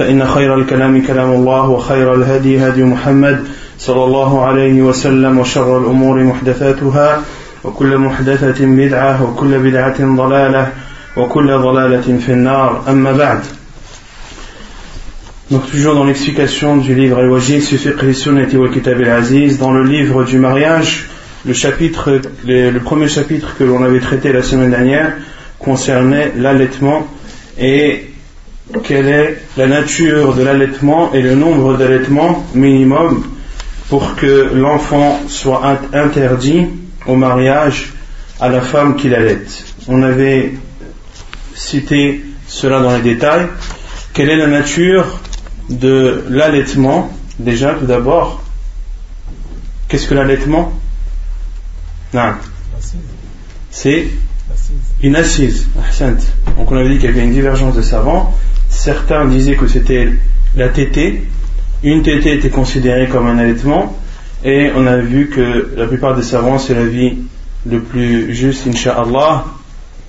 فإن خير الكلام كلام الله وخير الهدي هدي محمد صلى الله عليه وسلم وشر الأمور محدثاتها وكل محدثة بدعة وكل بدعة ضلالة وكل ضلالة في النار أما بعد Donc toujours dans l'explication du livre Al-Wajid, Sufiq Sunnati wa Kitab al-Aziz, dans le livre du mariage, le chapitre, le, le premier chapitre que l'on avait traité la semaine dernière concernait l'allaitement et quelle est la nature de l'allaitement et le nombre d'allaitements minimum pour que l'enfant soit interdit au mariage à la femme qui l'allaite. On avait cité cela dans les détails. Quelle est la nature de l'allaitement? Déjà, tout d'abord, qu'est-ce que l'allaitement? Non. C'est une assise. Donc on avait dit qu'il y avait une divergence de savants. Certains disaient que c'était la tétée. Une tétée était considérée comme un allaitement. Et on a vu que la plupart des savants, c'est la vie le plus juste, inshallah,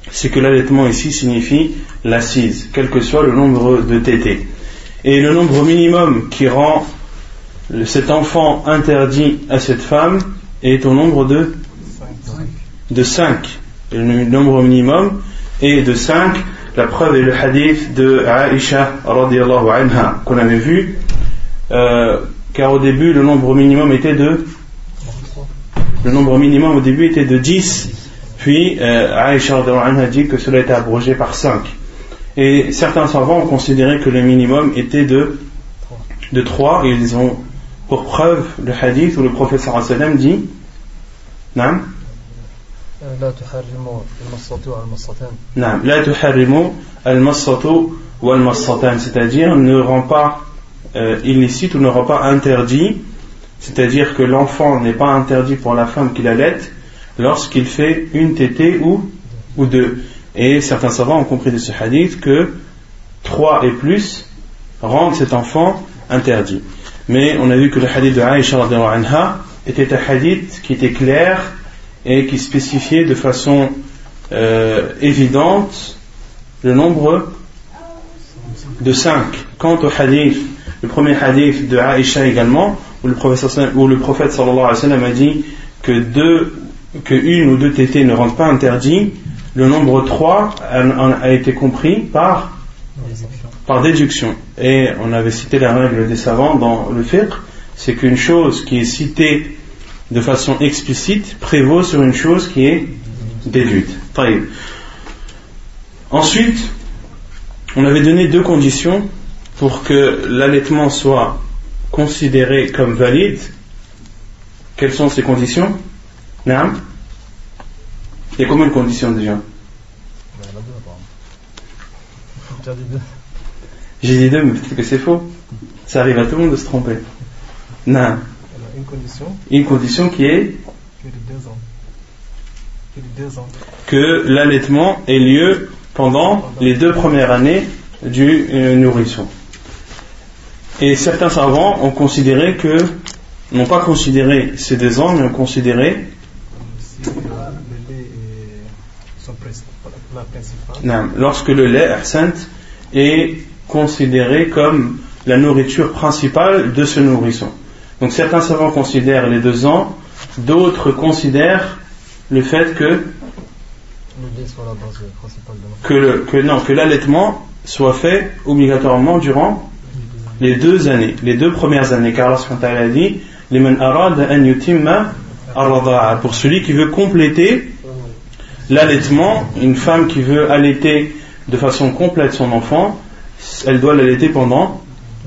c'est que l'allaitement ici signifie l'assise, quel que soit le nombre de tétés. Et le nombre minimum qui rend cet enfant interdit à cette femme est au nombre de de 5. Le nombre minimum est de 5. La preuve est le hadith de Aisha anha qu'on avait vu. Euh, car au début le nombre minimum était de le nombre minimum au début était de 10 puis euh, Aisha a dit que cela était abrogé par 5 et certains savants ont considéré que le minimum était de de 3 et ils ont pour preuve le hadith où le professeur sallam dit non لا تحرموا المصة والمصتان c'est-à-dire ne rend pas euh, illicite ou ne rend pas interdit, c'est-à-dire que l'enfant n'est pas interdit pour la femme qui l'allait lorsqu'il fait une tétée ou, ou deux. Et certains savants ont compris de ce hadith que trois et plus rendent cet enfant interdit. Mais on a vu que le hadith de Aïcha anha était un hadith qui était clair et qui spécifiait de façon euh, évidente le nombre de cinq. Quant au hadith le premier hadith de Aïcha également, où le, où le prophète a dit que, deux, que une ou deux tétés ne rendent pas interdit, le nombre 3 a, été compris par, par déduction. Et on avait cité la règle des savants dans le fiqh, c'est qu'une chose qui est citée de façon explicite prévaut sur une chose qui est déduite. Ensuite, on avait donné deux conditions pour que l'allaitement soit considéré comme valide, quelles sont ces conditions? Non Il y a combien de conditions déjà? J'ai dit deux, mais peut-être que c'est faux. Ça arrive à tout le monde de se tromper. Non. Une condition Une condition qui est que l'allaitement ait lieu pendant les deux premières années du euh, nourrisson. Et certains savants ont considéré que, n'ont pas considéré ces deux ans, mais ont considéré lorsque le lait est considéré comme la nourriture principale de ce nourrisson. Donc certains savants considèrent les deux ans, d'autres considèrent le fait que que, l'allaitement soit fait obligatoirement durant les deux années, les deux premières années, car Allah a dit pour celui qui veut compléter l'allaitement, une femme qui veut allaiter de façon complète son enfant, elle doit l'allaiter pendant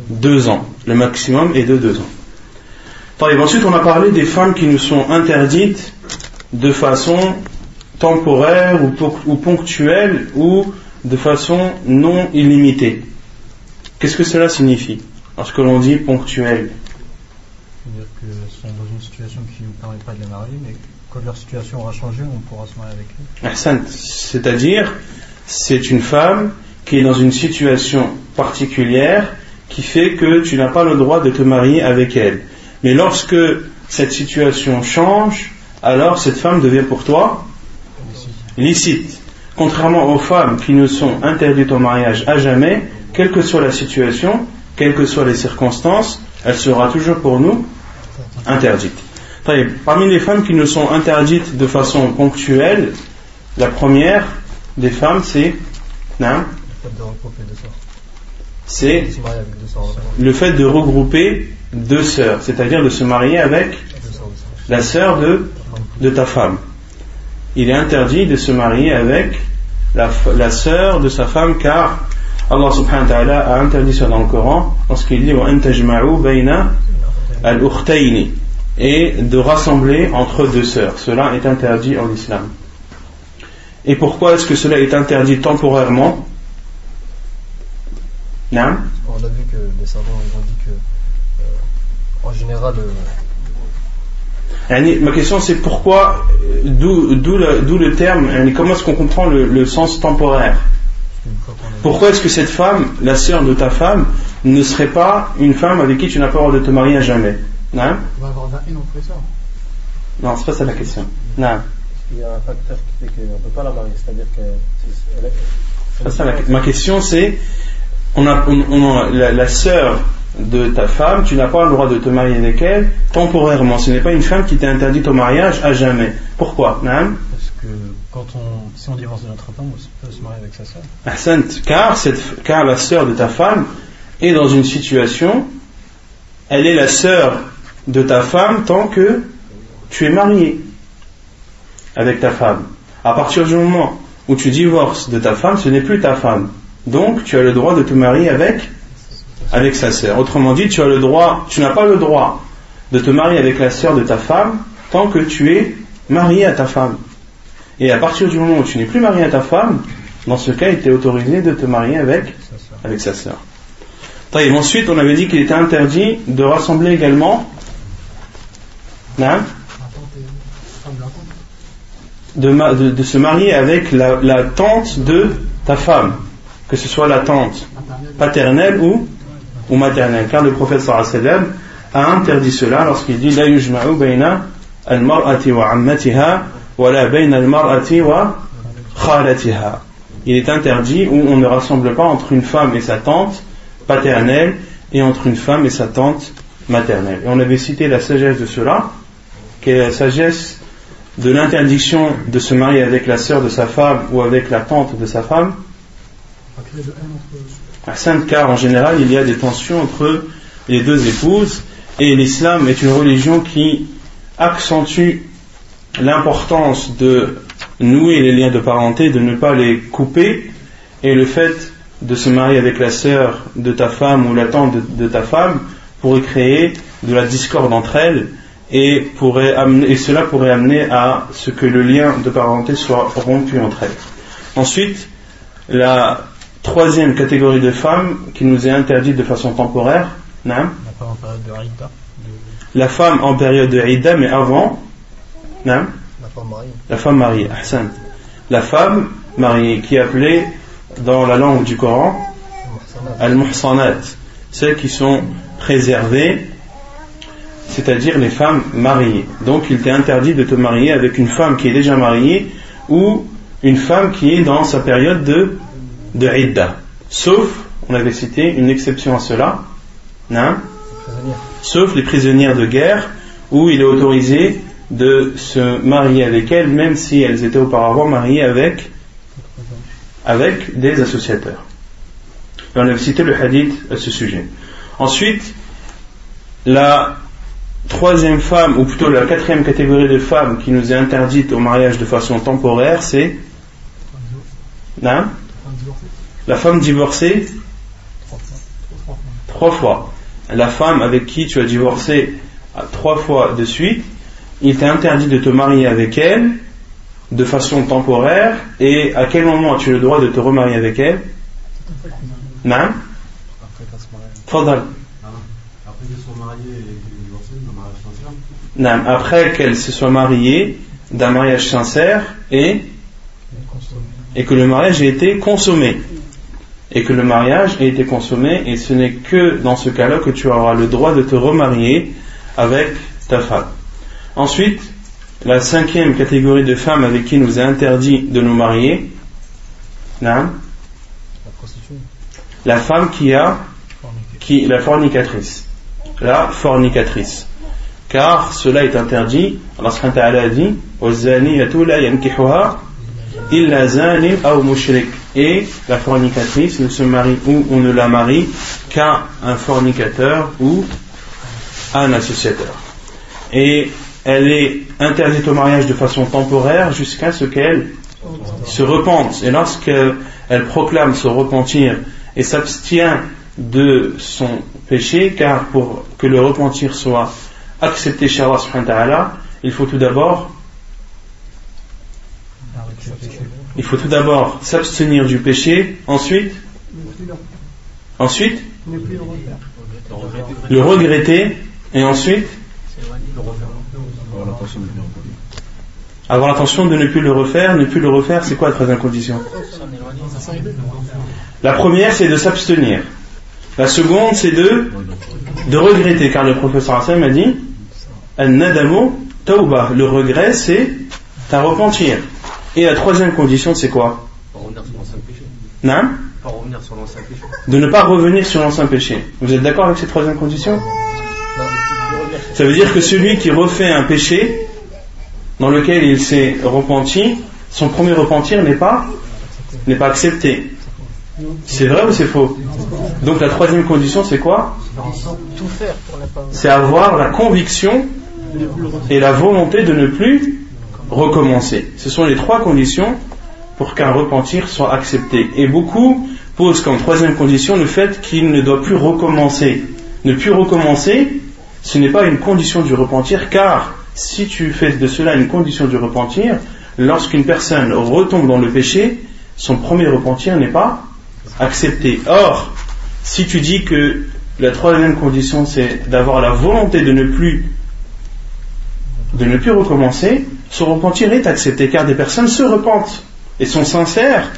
deux ans. Le maximum est de deux ans. Ensuite, on a parlé des femmes qui nous sont interdites de façon temporaire ou, ponctuelle ou de façon non illimitée. Qu'est-ce que cela signifie lorsque l'on dit ponctuelle? C'est-à-dire qu'elles sont dans une situation qui ne permet pas de les marier, mais quand leur situation aura changé, on pourra se marier avec eux. C'est-à-dire, c'est une femme qui est dans une situation particulière qui fait que tu n'as pas le droit de te marier avec elle. Mais lorsque cette situation change, alors cette femme devient pour toi licite. Contrairement aux femmes qui ne sont interdites au mariage à jamais, quelle que soit la situation, quelles que soient les circonstances, elle sera toujours pour nous interdite. Parmi les femmes qui nous sont interdites de façon ponctuelle, la première des femmes, c'est c'est le fait de regrouper deux sœurs, c'est-à-dire de se marier avec la sœur de, de ta femme. Il est interdit de se marier avec la, sœur de sa femme car Allah subhanahu wa ta'ala a interdit ça dans le Coran lorsqu'il dit al et de rassembler entre deux sœurs. Cela est interdit en islam. Et pourquoi est-ce que cela est interdit temporairement? On a vu que les savants ont dit que, en général, euh, Ma question c'est pourquoi, d'où le, terme, comment est-ce qu'on comprend le, sens temporaire? Pourquoi est-ce que cette femme, la sœur de ta femme, ne serait pas une femme avec qui tu n'as pas le droit de te marier à jamais? Non On va avoir une autre sœur. Non, c'est pas ça la question. Non il y a un facteur qui fait qu'on ne peut pas la marier. C'est-à-dire que. Ça, la, ma question c'est on a, on, a la, la sœur de ta femme, tu n'as pas le droit de te marier avec elle temporairement. Ce n'est pas une femme qui t'est interdite au mariage à jamais. Pourquoi? Parce que quand on, si on divorce de notre femme, on peut se marier avec sa sœur. Car, cette, car la sœur de ta femme est dans une situation, elle est la sœur de ta femme tant que tu es marié avec ta femme. À partir du moment où tu divorces de ta femme, ce n'est plus ta femme. Donc, tu as le droit de te marier avec, avec sa sœur. Autrement dit, tu n'as pas le droit de te marier avec la sœur de ta femme tant que tu es marié à ta femme. Et à partir du moment où tu n'es plus marié à ta femme, dans ce cas, il t'est autorisé de te marier avec, avec sa sœur. Ensuite, on avait dit qu'il était interdit de rassembler également. Non de, de, se marier avec la, tante de ta femme, que ce soit la tante paternelle ou, ou maternelle. Car le prophète sallam a interdit cela lorsqu'il dit La yujma'u bayna al-mar'ati wa ammatiha la al-mar'ati wa. Il est interdit où on ne rassemble pas entre une femme et sa tante paternelle et entre une femme et sa tante maternelle. Et on avait cité la sagesse de cela, qui est la sagesse de l'interdiction de se marier avec la sœur de sa femme ou avec la tante de sa femme sainte car en général il y a des tensions entre les deux épouses et l'islam est une religion qui accentue l'importance de nouer les liens de parenté, de ne pas les couper et le fait de se marier avec la sœur de ta femme ou la tante de, de ta femme pourrait créer de la discorde entre elles et, pourrait amener, et cela pourrait amener à ce que le lien de parenté soit rompu entre elles. Ensuite, la troisième catégorie de femmes qui nous est interdite de façon temporaire, la femme en période de Aïda. La femme en période de Aïda, mais avant, la femme mariée. La femme mariée, La femme mariée qui est appelée dans la langue du Coran al-muhsanat, celles qui sont préservées c'est-à-dire les femmes mariées. Donc il t'est interdit de te marier avec une femme qui est déjà mariée ou une femme qui est dans sa période de, de Idda. Sauf, on avait cité une exception à cela, hein, sauf les prisonnières de guerre où il est autorisé de se marier avec elles même si elles étaient auparavant mariées avec, avec des associateurs. on avait cité le hadith à ce sujet. Ensuite, la troisième femme, ou plutôt la quatrième catégorie de femmes qui nous est interdite au mariage de façon temporaire, c'est non la femme divorcée trois fois. La femme avec qui tu as divorcé trois fois de suite, il t'est interdit de te marier avec elle de façon temporaire. Et à quel moment as-tu le droit de te remarier avec elle? Non Non, après qu'elle se soit mariée d'un mariage sincère et et que le mariage ait été consommé et que le mariage ait été consommé et ce n'est que dans ce cas-là que tu auras le droit de te remarier avec ta femme. Ensuite, la cinquième catégorie de femmes avec qui nous est interdit de nous marier, la, la femme qui a qui la fornicatrice, la fornicatrice. Car cela est interdit. Allah a dit et la fornicatrice ne se marie ou on ne la marie qu'à un fornicateur ou à un associateur. Et elle est interdite au mariage de façon temporaire jusqu'à ce qu'elle se repente. Et lorsqu'elle proclame se repentir et s'abstient de son péché, car pour que le repentir soit accepté chez Allah, il faut tout d'abord il faut tout d'abord s'abstenir du péché, ensuite ensuite le regretter et ensuite avoir l'intention de ne plus le refaire. Ne plus le refaire, c'est quoi la troisième condition? La première, c'est de s'abstenir. La seconde, c'est de, regretter, car le professeur Hassan a dit. Le regret, c'est ta repentir. Et la troisième condition, c'est quoi Non De ne pas revenir sur l'ancien péché. Vous êtes d'accord avec cette troisième condition Ça veut dire que celui qui refait un péché dans lequel il s'est repenti, son premier repentir n'est pas, n'est pas accepté. C'est vrai ou c'est faux Donc la troisième condition, c'est quoi C'est avoir la conviction et la volonté de ne plus recommencer. Ce sont les trois conditions pour qu'un repentir soit accepté. Et beaucoup posent comme troisième condition le fait qu'il ne doit plus recommencer. Ne plus recommencer, ce n'est pas une condition du repentir, car si tu fais de cela une condition du repentir, lorsqu'une personne retombe dans le péché, son premier repentir n'est pas accepté. Or, si tu dis que la troisième condition c'est d'avoir la volonté de ne de ne plus recommencer, ce repentir est accepté car des personnes se repentent et sont sincères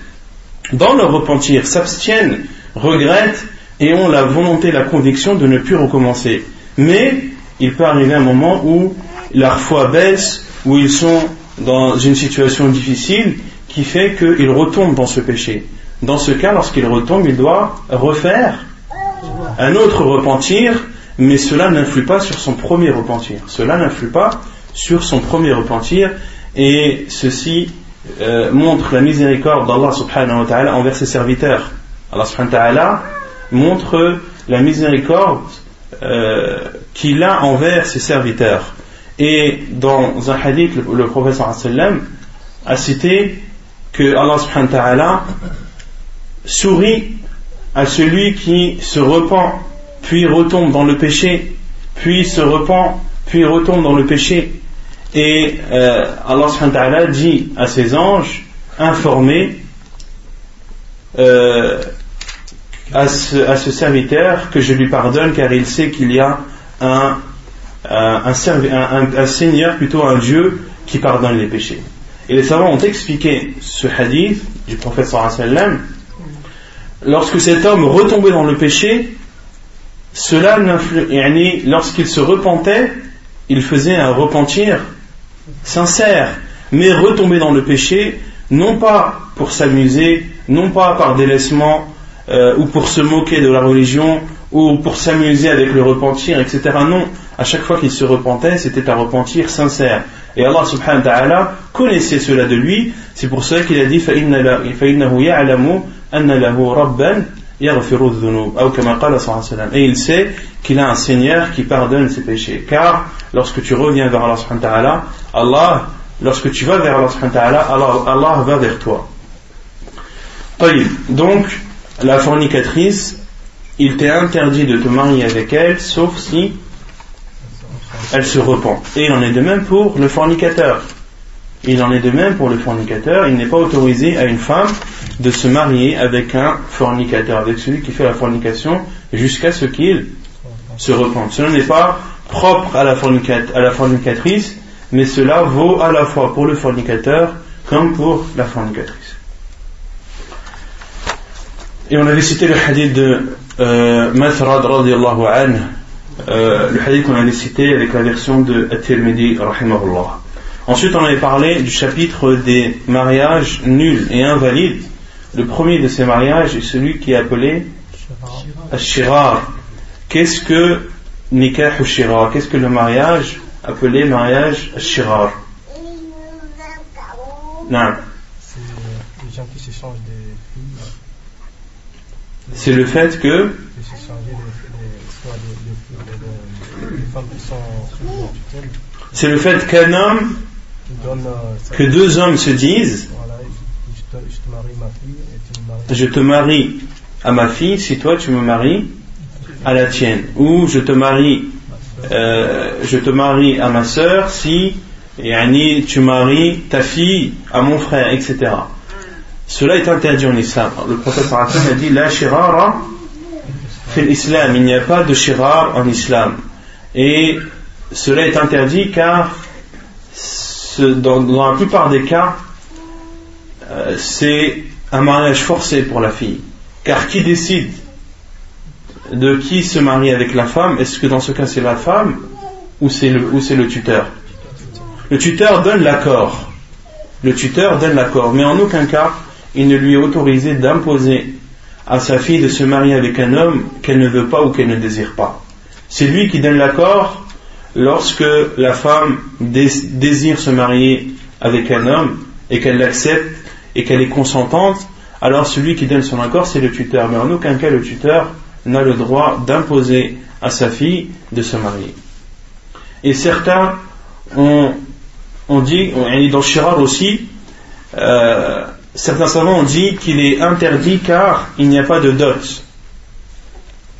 dans leur repentir, s'abstiennent, regrettent et ont la volonté, la conviction de ne plus recommencer. Mais il peut arriver un moment où leur foi baisse, où ils sont dans une situation difficile qui fait qu'ils retombent dans ce péché. Dans ce cas, lorsqu'il retombe, il doit refaire un autre repentir, mais cela n'influe pas sur son premier repentir. Cela n'influe pas sur son premier repentir et ceci euh, montre la miséricorde d'Allah subhanahu wa ta'ala envers ses serviteurs. Allah subhanahu wa ta'ala montre la miséricorde euh, qu'il a envers ses serviteurs. Et dans un hadith, le, professeur a cité que Allah subhanahu wa ta'ala sourit à celui qui se repent, puis retombe dans le péché, puis se repent, puis retombe dans le péché. Et euh, Allah dit à ses anges, informés euh, à, ce, serviteur que je lui pardonne car il sait qu'il y a un, Seigneur, plutôt un Dieu qui pardonne les péchés. Et les savants ont expliqué ce hadith du prophète sallam lorsque cet homme retombait dans le péché, cela lorsqu'il se repentait, il faisait un repentir sincère, mais retomber dans le péché, non pas pour s'amuser, non pas par délaissement, euh, ou pour se moquer de la religion, ou pour s'amuser avec le repentir, etc. Non, à chaque fois qu'il se repentait, c'était un repentir sincère. Et Allah subhanahu wa ta'ala connaissait cela de lui, c'est pour cela qu'il a dit فَإِنَّهُ يَعْلَمُ أَنَّ لَهُ رَبًّا et il sait qu'il a un Seigneur qui pardonne ses péchés. Car lorsque tu reviens vers Allah, Allah lorsque tu vas vers Allah, Allah, Allah va vers toi. Donc, la fornicatrice, il t'est interdit de te marier avec elle, sauf si elle se repent. Et il en est de même pour le fornicateur. Il en est de même pour le fornicateur. Il n'est pas autorisé à une femme de se marier avec un fornicateur, avec celui qui fait la fornication, jusqu'à ce qu'il se repente. Cela n'est pas propre à la, à la fornicatrice, mais cela vaut à la fois pour le fornicateur comme pour la fornicatrice. Et on avait cité le hadith de euh, Mathrad radiallahu anhu, euh, le hadith qu'on avait cité avec la version de At-Tirmidhi rahimahullah. Ensuite, on avait parlé du chapitre des mariages nuls et invalides. Le premier de ces mariages est celui qui est appelé Shirar. Qu'est-ce que Nikah ou Shirar? Qu'est-ce que le mariage appelé mariage Shirar Non. C'est les gens qui s'échangent des filles. C'est le fait que. C'est le fait qu'un homme que deux hommes se disent je te marie à ma fille si toi tu me maries à la tienne. Ou je te marie euh, je te marie à ma sœur si tu maries ta fille à mon frère etc cela est interdit en islam. Le prophète a dit la shirara islam. Il n'y a pas de shirar en islam. Et cela est interdit car dans, la plupart des cas, euh, c'est un mariage forcé pour la fille. Car qui décide de qui se marie avec la femme? Est-ce que dans ce cas c'est la femme ou c'est le, le tuteur? Le tuteur donne l'accord. Le tuteur donne l'accord, mais en aucun cas il ne lui est autorisé d'imposer à sa fille de se marier avec un homme qu'elle ne veut pas ou qu'elle ne désire pas. C'est lui qui donne l'accord lorsque la femme désire se marier avec un homme et qu'elle l'accepte et qu'elle est consentante, alors celui qui donne son accord, c'est le tuteur. Mais en aucun cas, le tuteur n'a le droit d'imposer à sa fille de se marier. Et certains ont, dit, dans Shirar aussi, euh, certains savants ont dit qu'il est interdit car il n'y a pas de dot.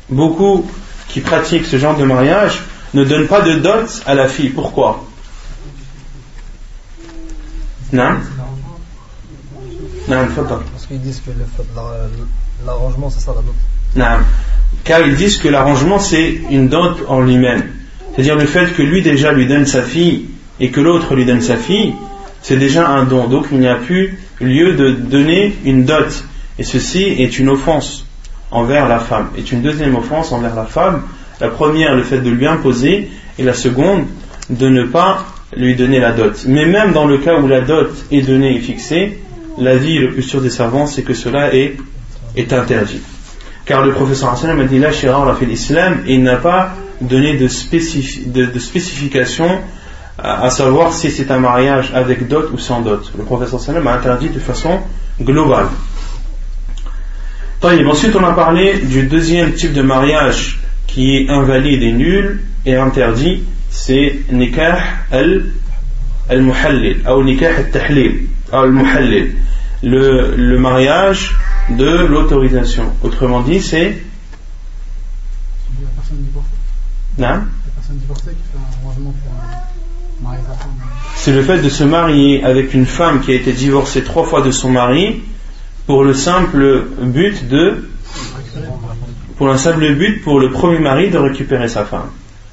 Beaucoup qui pratiquent ce genre de mariage ne donne pas de dot à la fille. Pourquoi? Non? Non, Parce qu'ils disent que l'arrangement, c'est ça la dot. Non. Car ils disent que l'arrangement, c'est une dot en lui-même. C'est-à-dire le fait que lui déjà lui donne sa fille et que l'autre lui donne sa fille, c'est déjà un don. Donc il n'y a plus lieu de donner une dot. Et ceci est une offense envers la femme. Est une deuxième offense envers la femme la première, le fait de lui imposer, et la seconde, de ne pas lui donner la dot. Mais même dans le cas où la dot est donnée et fixée, l'avis le plus sûr des savants, c'est que cela est, interdit. Car le professeur Hassan a dit là, Shirar a fait l'islam et il n'a pas donné de, de, spécification à, savoir si c'est un mariage avec dot ou sans dot. Le professeur Hassan a interdit de façon globale. Ensuite, on a parlé du deuxième type de mariage qui est invalide et nul et interdit, c'est nikah al-muhallil, ou nikah al-tahlil, al-muhallil, le, le mariage de l'autorisation. Autrement dit, c'est. C'est le fait de se marier avec une femme qui a été divorcée trois fois de son mari pour le simple but de pour un simple but pour le premier mari de récupérer sa femme.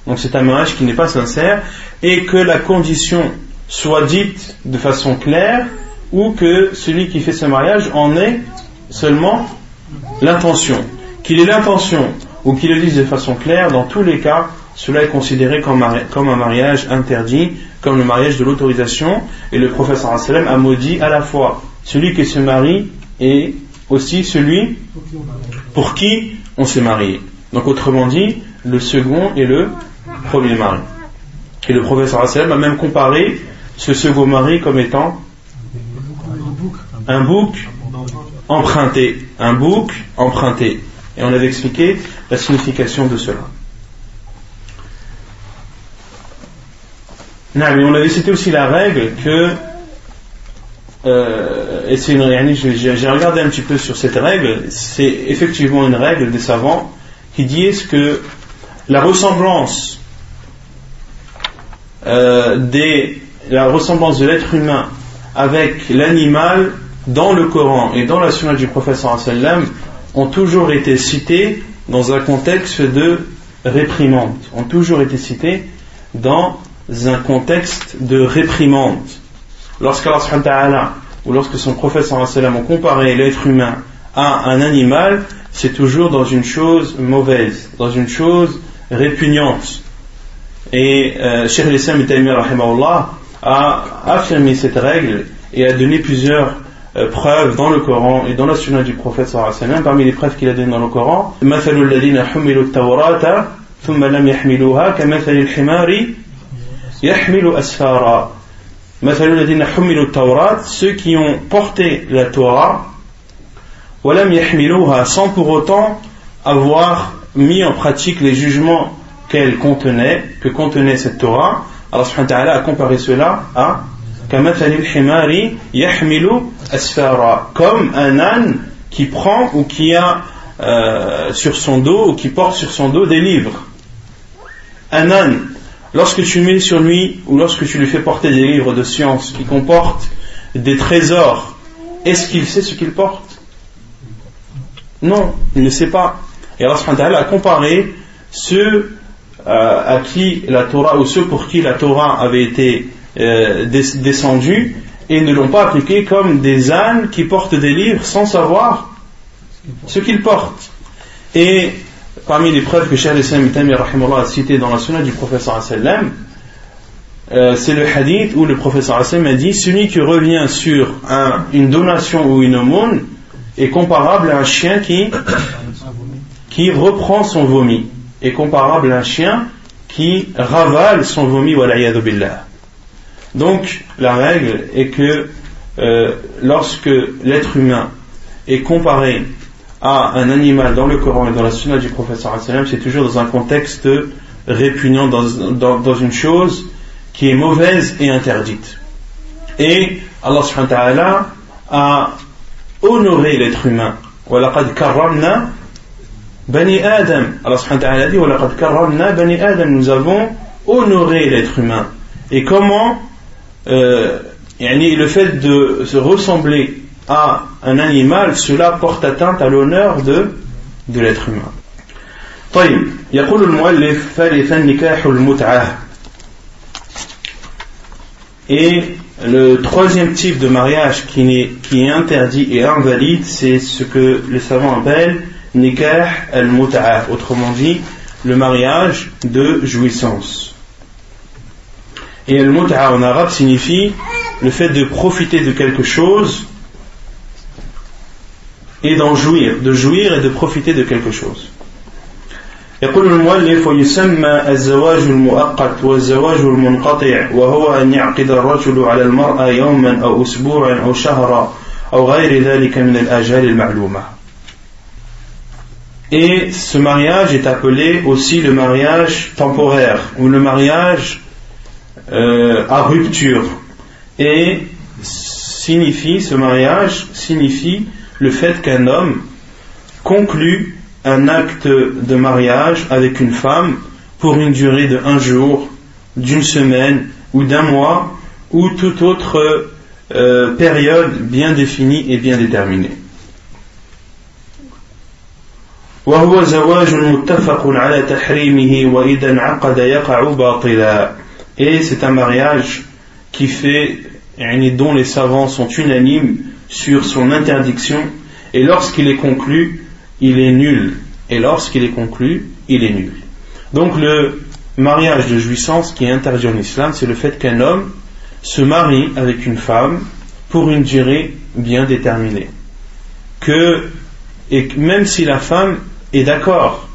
Donc c'est un mariage qui n'est pas sincère et que la condition soit dite de façon claire ou que celui qui fait ce mariage en ait seulement l'intention. Qu'il ait l'intention ou qu'il le dise de façon claire, dans tous les cas, cela est considéré comme un mariage interdit, comme le mariage de l'autorisation. Et le professeur a maudit à la fois celui qui se marie et aussi celui pour qui on s'est marié. Donc autrement dit, le second et le premier mari. Et le professeur Hassan a même comparé ce second mari comme étant un bouc emprunté. Un bouc emprunté. Et on avait expliqué la signification de cela. Non, mais on avait cité aussi la règle que, euh, et c'est une j'ai regardé un petit peu sur cette règle, c'est effectivement une règle des savants qui disent que la ressemblance euh, des, la ressemblance de l'être humain avec l'animal dans le Coran et dans la sunna du professeur ont toujours été cités dans un contexte de réprimande, ont toujours été cités dans un contexte de réprimande. Lorsqu'Allah ou lorsque son professeur sallam ont comparé l'être humain à un animal, c'est toujours dans une chose mauvaise, dans une chose répugnante. Et euh, Cheikh al-Islam a affirmé cette règle et a donné plusieurs euh, preuves dans le Coran et dans la sunna du prophète sallam. Parmi les preuves qu'il a données dans le Coran, مثل الذين حملوا التوراة ثم لم يحملوها كمثل الحمار يحمل أسفارا مثل الذين حملوا التوراة ceux qui ont porté la Torah ولم يحملوها sans pour autant avoir mis en pratique les jugements qu'elle contenait, que contenait cette Torah, Allah subhanahu wa ta'ala a comparé cela à comme un âne qui prend ou qui a euh, sur son dos ou qui porte sur son dos des livres. Un âne, lorsque tu mets sur lui ou lorsque tu lui fais porter des livres de science qui comportent des trésors, est-ce qu'il sait ce qu'il porte? Non, il ne sait pas. Et Allah a comparé ceux euh, à qui la Torah ou ceux pour qui la Torah avait été euh, descendue et ne l'ont pas appliqué comme des ânes qui portent des livres sans savoir ce qu'ils portent. Et parmi les preuves que Cheikh Islam a cité dans la sunna du professeur sallam, euh, c'est le hadith où le professeur a dit celui qui revient sur une donation ou une aumône est comparable à un chien qui, qui reprend son vomi est comparable à un chien qui ravale son vomi billah. Donc la règle est que euh, lorsque l'être humain est comparé à un animal dans le Coran et dans la sunna du professeur c'est toujours dans un contexte répugnant, dans, une chose qui est mauvaise et interdite. Et Allah a honoré l'être humain. Bani Adam. Allah subhanahu wa ta'ala dit Bani Adam. Nous avons honoré l'être humain. Et comment euh, le fait de se ressembler à un animal, cela porte atteinte à l'honneur de, de l'être humain. طيب يقول المؤلف ثالثا نكاح المتعة Et le troisième type de mariage qui est, qui est interdit et invalide, c'est ce que les savants appellent nikah al-mut'a, autrement dit, le mariage de jouissance. Et al-mut'a en arabe signifie le fait de profiter de quelque chose et d'en jouir, de jouir et de profiter de quelque chose. يقول المؤلف ويسمى الزواج المؤقت والزواج المنقطع وهو أن يعقد الرجل على المرأة يوما أو أسبوعا أو شهرا أو غير ذلك من الآجال المعلومة Et ce mariage est appelé aussi le mariage temporaire ou le mariage euh, à rupture. Et signifie, ce mariage signifie le fait qu'un homme conclut un acte de mariage avec une femme pour une durée de un jour, d'une semaine ou d'un mois ou toute autre euh, période bien définie et bien déterminée. وهو زواج متفق على تحريمه وإذا انعقد يقع باطلا et c'est un mariage qui fait dont les savants sont unanimes sur son interdiction. Et lorsqu'il est conclu il est nul. Et lorsqu'il est conclu il est nul. Donc le mariage de jouissance qui est interdit en islam c'est le fait qu'un homme se marie avec une femme pour une durée bien déterminée. Que et même si la femme est d'accord,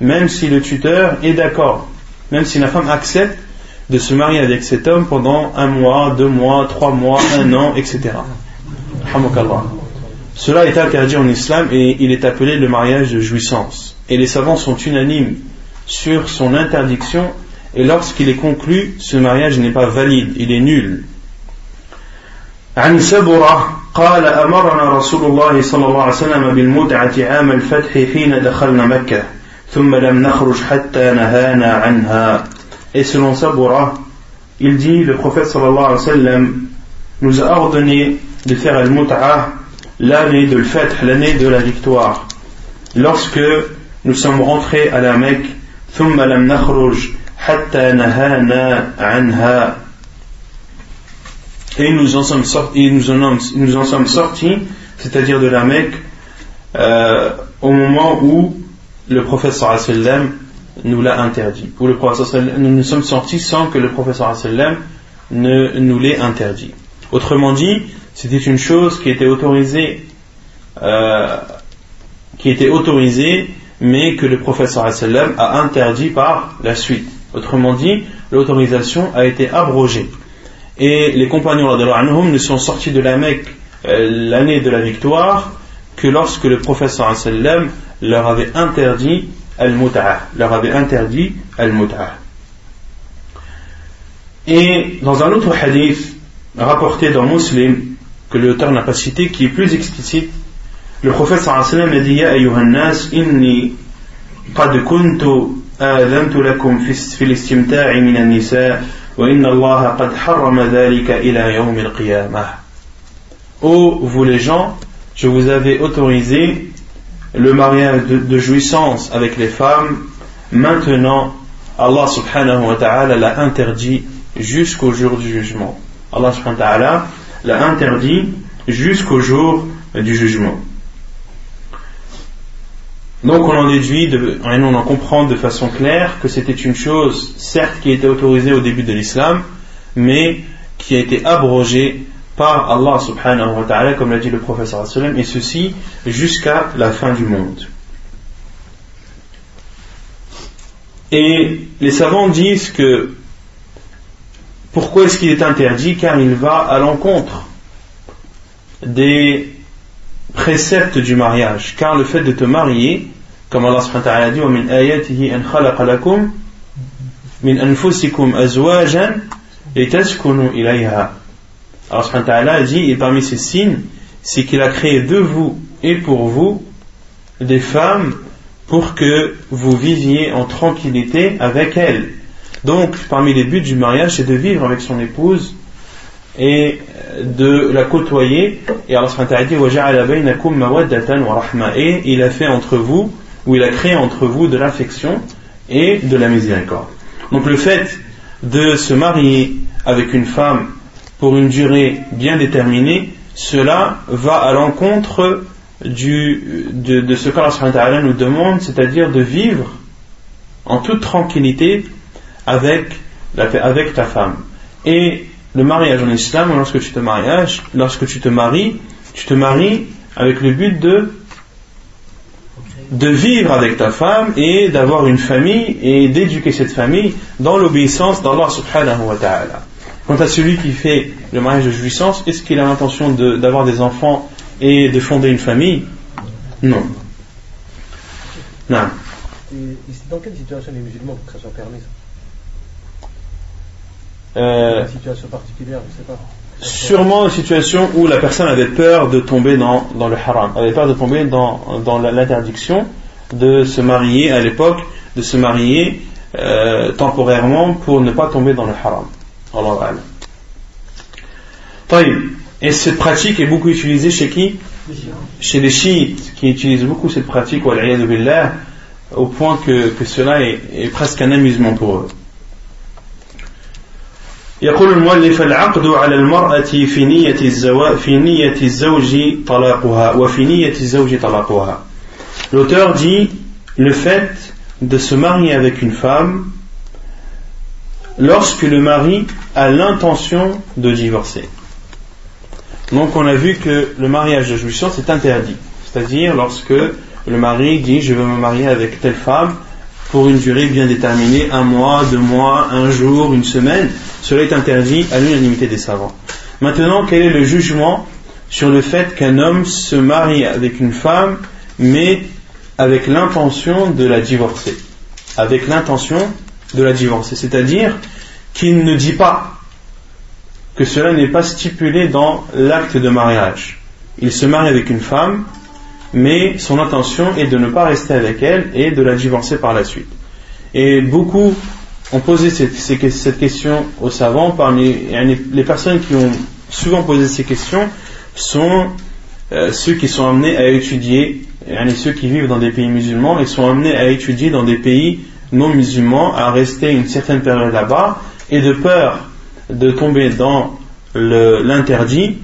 même si le tuteur est d'accord, même si la femme accepte de se marier avec cet homme pendant un mois, deux mois, trois mois, un an, etc. Cela est interdit en islam et il est appelé le mariage de jouissance. Et les savants sont unanimes sur son interdiction et lorsqu'il est conclu, ce mariage n'est pas valide, il est nul. عن سبرة قال أمرنا رسول الله صلى الله عليه وسلم بالمتعة عام الفتح حين دخلنا مكة ثم لم نخرج حتى نهانا عنها Et selon Sabura, il dit, le prophète sallallahu alayhi wa sallam nous a ordonné de faire al-mut'a l'année de l'fath, l'année de la victoire. Lorsque nous sommes rentrés à la Mecque, ثم لم نخرج حتى نهانا عنها et nous en sommes sortis, nous en, nous en sommes sortis, c'est-à-dire de la Mecque, euh, au moment où le prophète sallam nous l'a interdit. Où le nous nous sommes sortis sans que le sallam ne nous l'ait interdit. Autrement dit, c'était une chose qui était autorisée, euh, qui était autorisée, mais que le sallam a interdit par la suite. Autrement dit, l'autorisation a été abrogée. Et les compagnons ne sont sortis de la Mecque euh, l'année de la victoire que lorsque le professeur leur avait interdit al-mut'a, leur avait interdit al-mut'a. Et dans un autre hadith rapporté dans Muslim que l'auteur n'a pas cité, qui est plus explicite, le prophète sallam a dit Ya ayyuhan nas inni qad kuntu آذنت لكم في الاستمتاع من النساء وإن الله قد حرم ذلك إلى يوم القيامة Ô vous les gens, je vous avais autorisé le mariage de, jouissance avec les femmes. Maintenant, Allah subhanahu wa ta'ala l'a interdit jusqu'au jour du jugement. Allah subhanahu wa ta'ala l'a interdit jusqu'au jour du jugement. Donc on en déduit, de, on en comprend de façon claire que c'était une chose, certes, qui était autorisée au début de l'islam, mais qui a été abrogée par Allah subhanahu wa ta'ala, comme l'a dit le professeur sallam, et ceci jusqu'à la fin du monde. Et les savants disent que pourquoi est-ce qu'il est interdit Car il va à l'encontre des préceptes du mariage. Car le fait de te marier, comme Allah subhanahu wa ta'ala dit, وَمِنْ آيَاتِهِ أَنْ خَلَقَ لَكُمْ مِنْ أَنفُسِكُمْ أَزْوَاجًا لِتَسْكُنُوا إِلَيْهَا Allah subhanahu wa ta'ala dit, et parmi ces signes, c'est qu'il a créé de vous et pour vous des femmes pour que vous viviez en tranquillité avec elles. Donc, parmi les buts du mariage, c'est de vivre avec son épouse et de la côtoyer. Et Allah dit Et il a fait entre vous, ou il a créé entre vous de l'affection et de la miséricorde. Donc le fait de se marier avec une femme pour une durée bien déterminée, cela va à l'encontre de, ce qu'Allah nous demande, c'est-à-dire de vivre en toute tranquillité avec, avec ta femme. Et le mariage en islam, lorsque tu te mariages, lorsque tu te maries, tu te maries avec le but de de vivre avec ta femme et d'avoir une famille et d'éduquer cette famille dans l'obéissance d'Allah subhanahu wa ta'ala. Quant à celui qui fait le mariage de jouissance, est-ce qu'il a l'intention d'avoir des enfants et de fonder une famille? Non. Non. Et, dans quelle situation les musulmans pour que ça soit permis euh, une situation particulière, je sais pas. Sûrement une situation où la personne avait peur de tomber dans, dans le haram, avait peur de tomber dans, dans l'interdiction de se marier à l'époque, de se marier euh, temporairement pour ne pas tomber dans le haram. Allah Et cette pratique est beaucoup utilisée chez qui Chez les chiites qui utilisent beaucoup cette pratique, au point que, que cela est, est presque un amusement pour eux. يقول المؤلف العقد على المرأة في نية الزواج في نية الزوج طلاقها وفي نية الزوج طلاقها. L'auteur dit le fait de se marier avec une femme lorsque le mari a l'intention de divorcer. Donc on a vu que le mariage de jouissance est interdit. C'est-à-dire lorsque le mari dit je veux me marier avec telle femme pour une durée bien déterminée, un mois, deux mois, un jour, une semaine, cela est interdit à l'unanimité des savants. Maintenant, quel est le jugement sur le fait qu'un homme se marie avec une femme, mais avec l'intention de la divorcer? Avec l'intention de la divorcer. C'est-à-dire qu'il ne dit pas que cela n'est pas stipulé dans l'acte de mariage. Il se marie avec une femme, mais son intention est de ne pas rester avec elle et de la divorcer par la suite. Et beaucoup ont posé cette, question aux savants. Parmi les personnes qui ont souvent posé ces questions sont euh, ceux qui sont amenés à étudier, ceux qui vivent dans des pays musulmans et sont amenés à étudier dans des pays non musulmans, à rester une certaine période là-bas, et de peur de tomber dans l'interdit,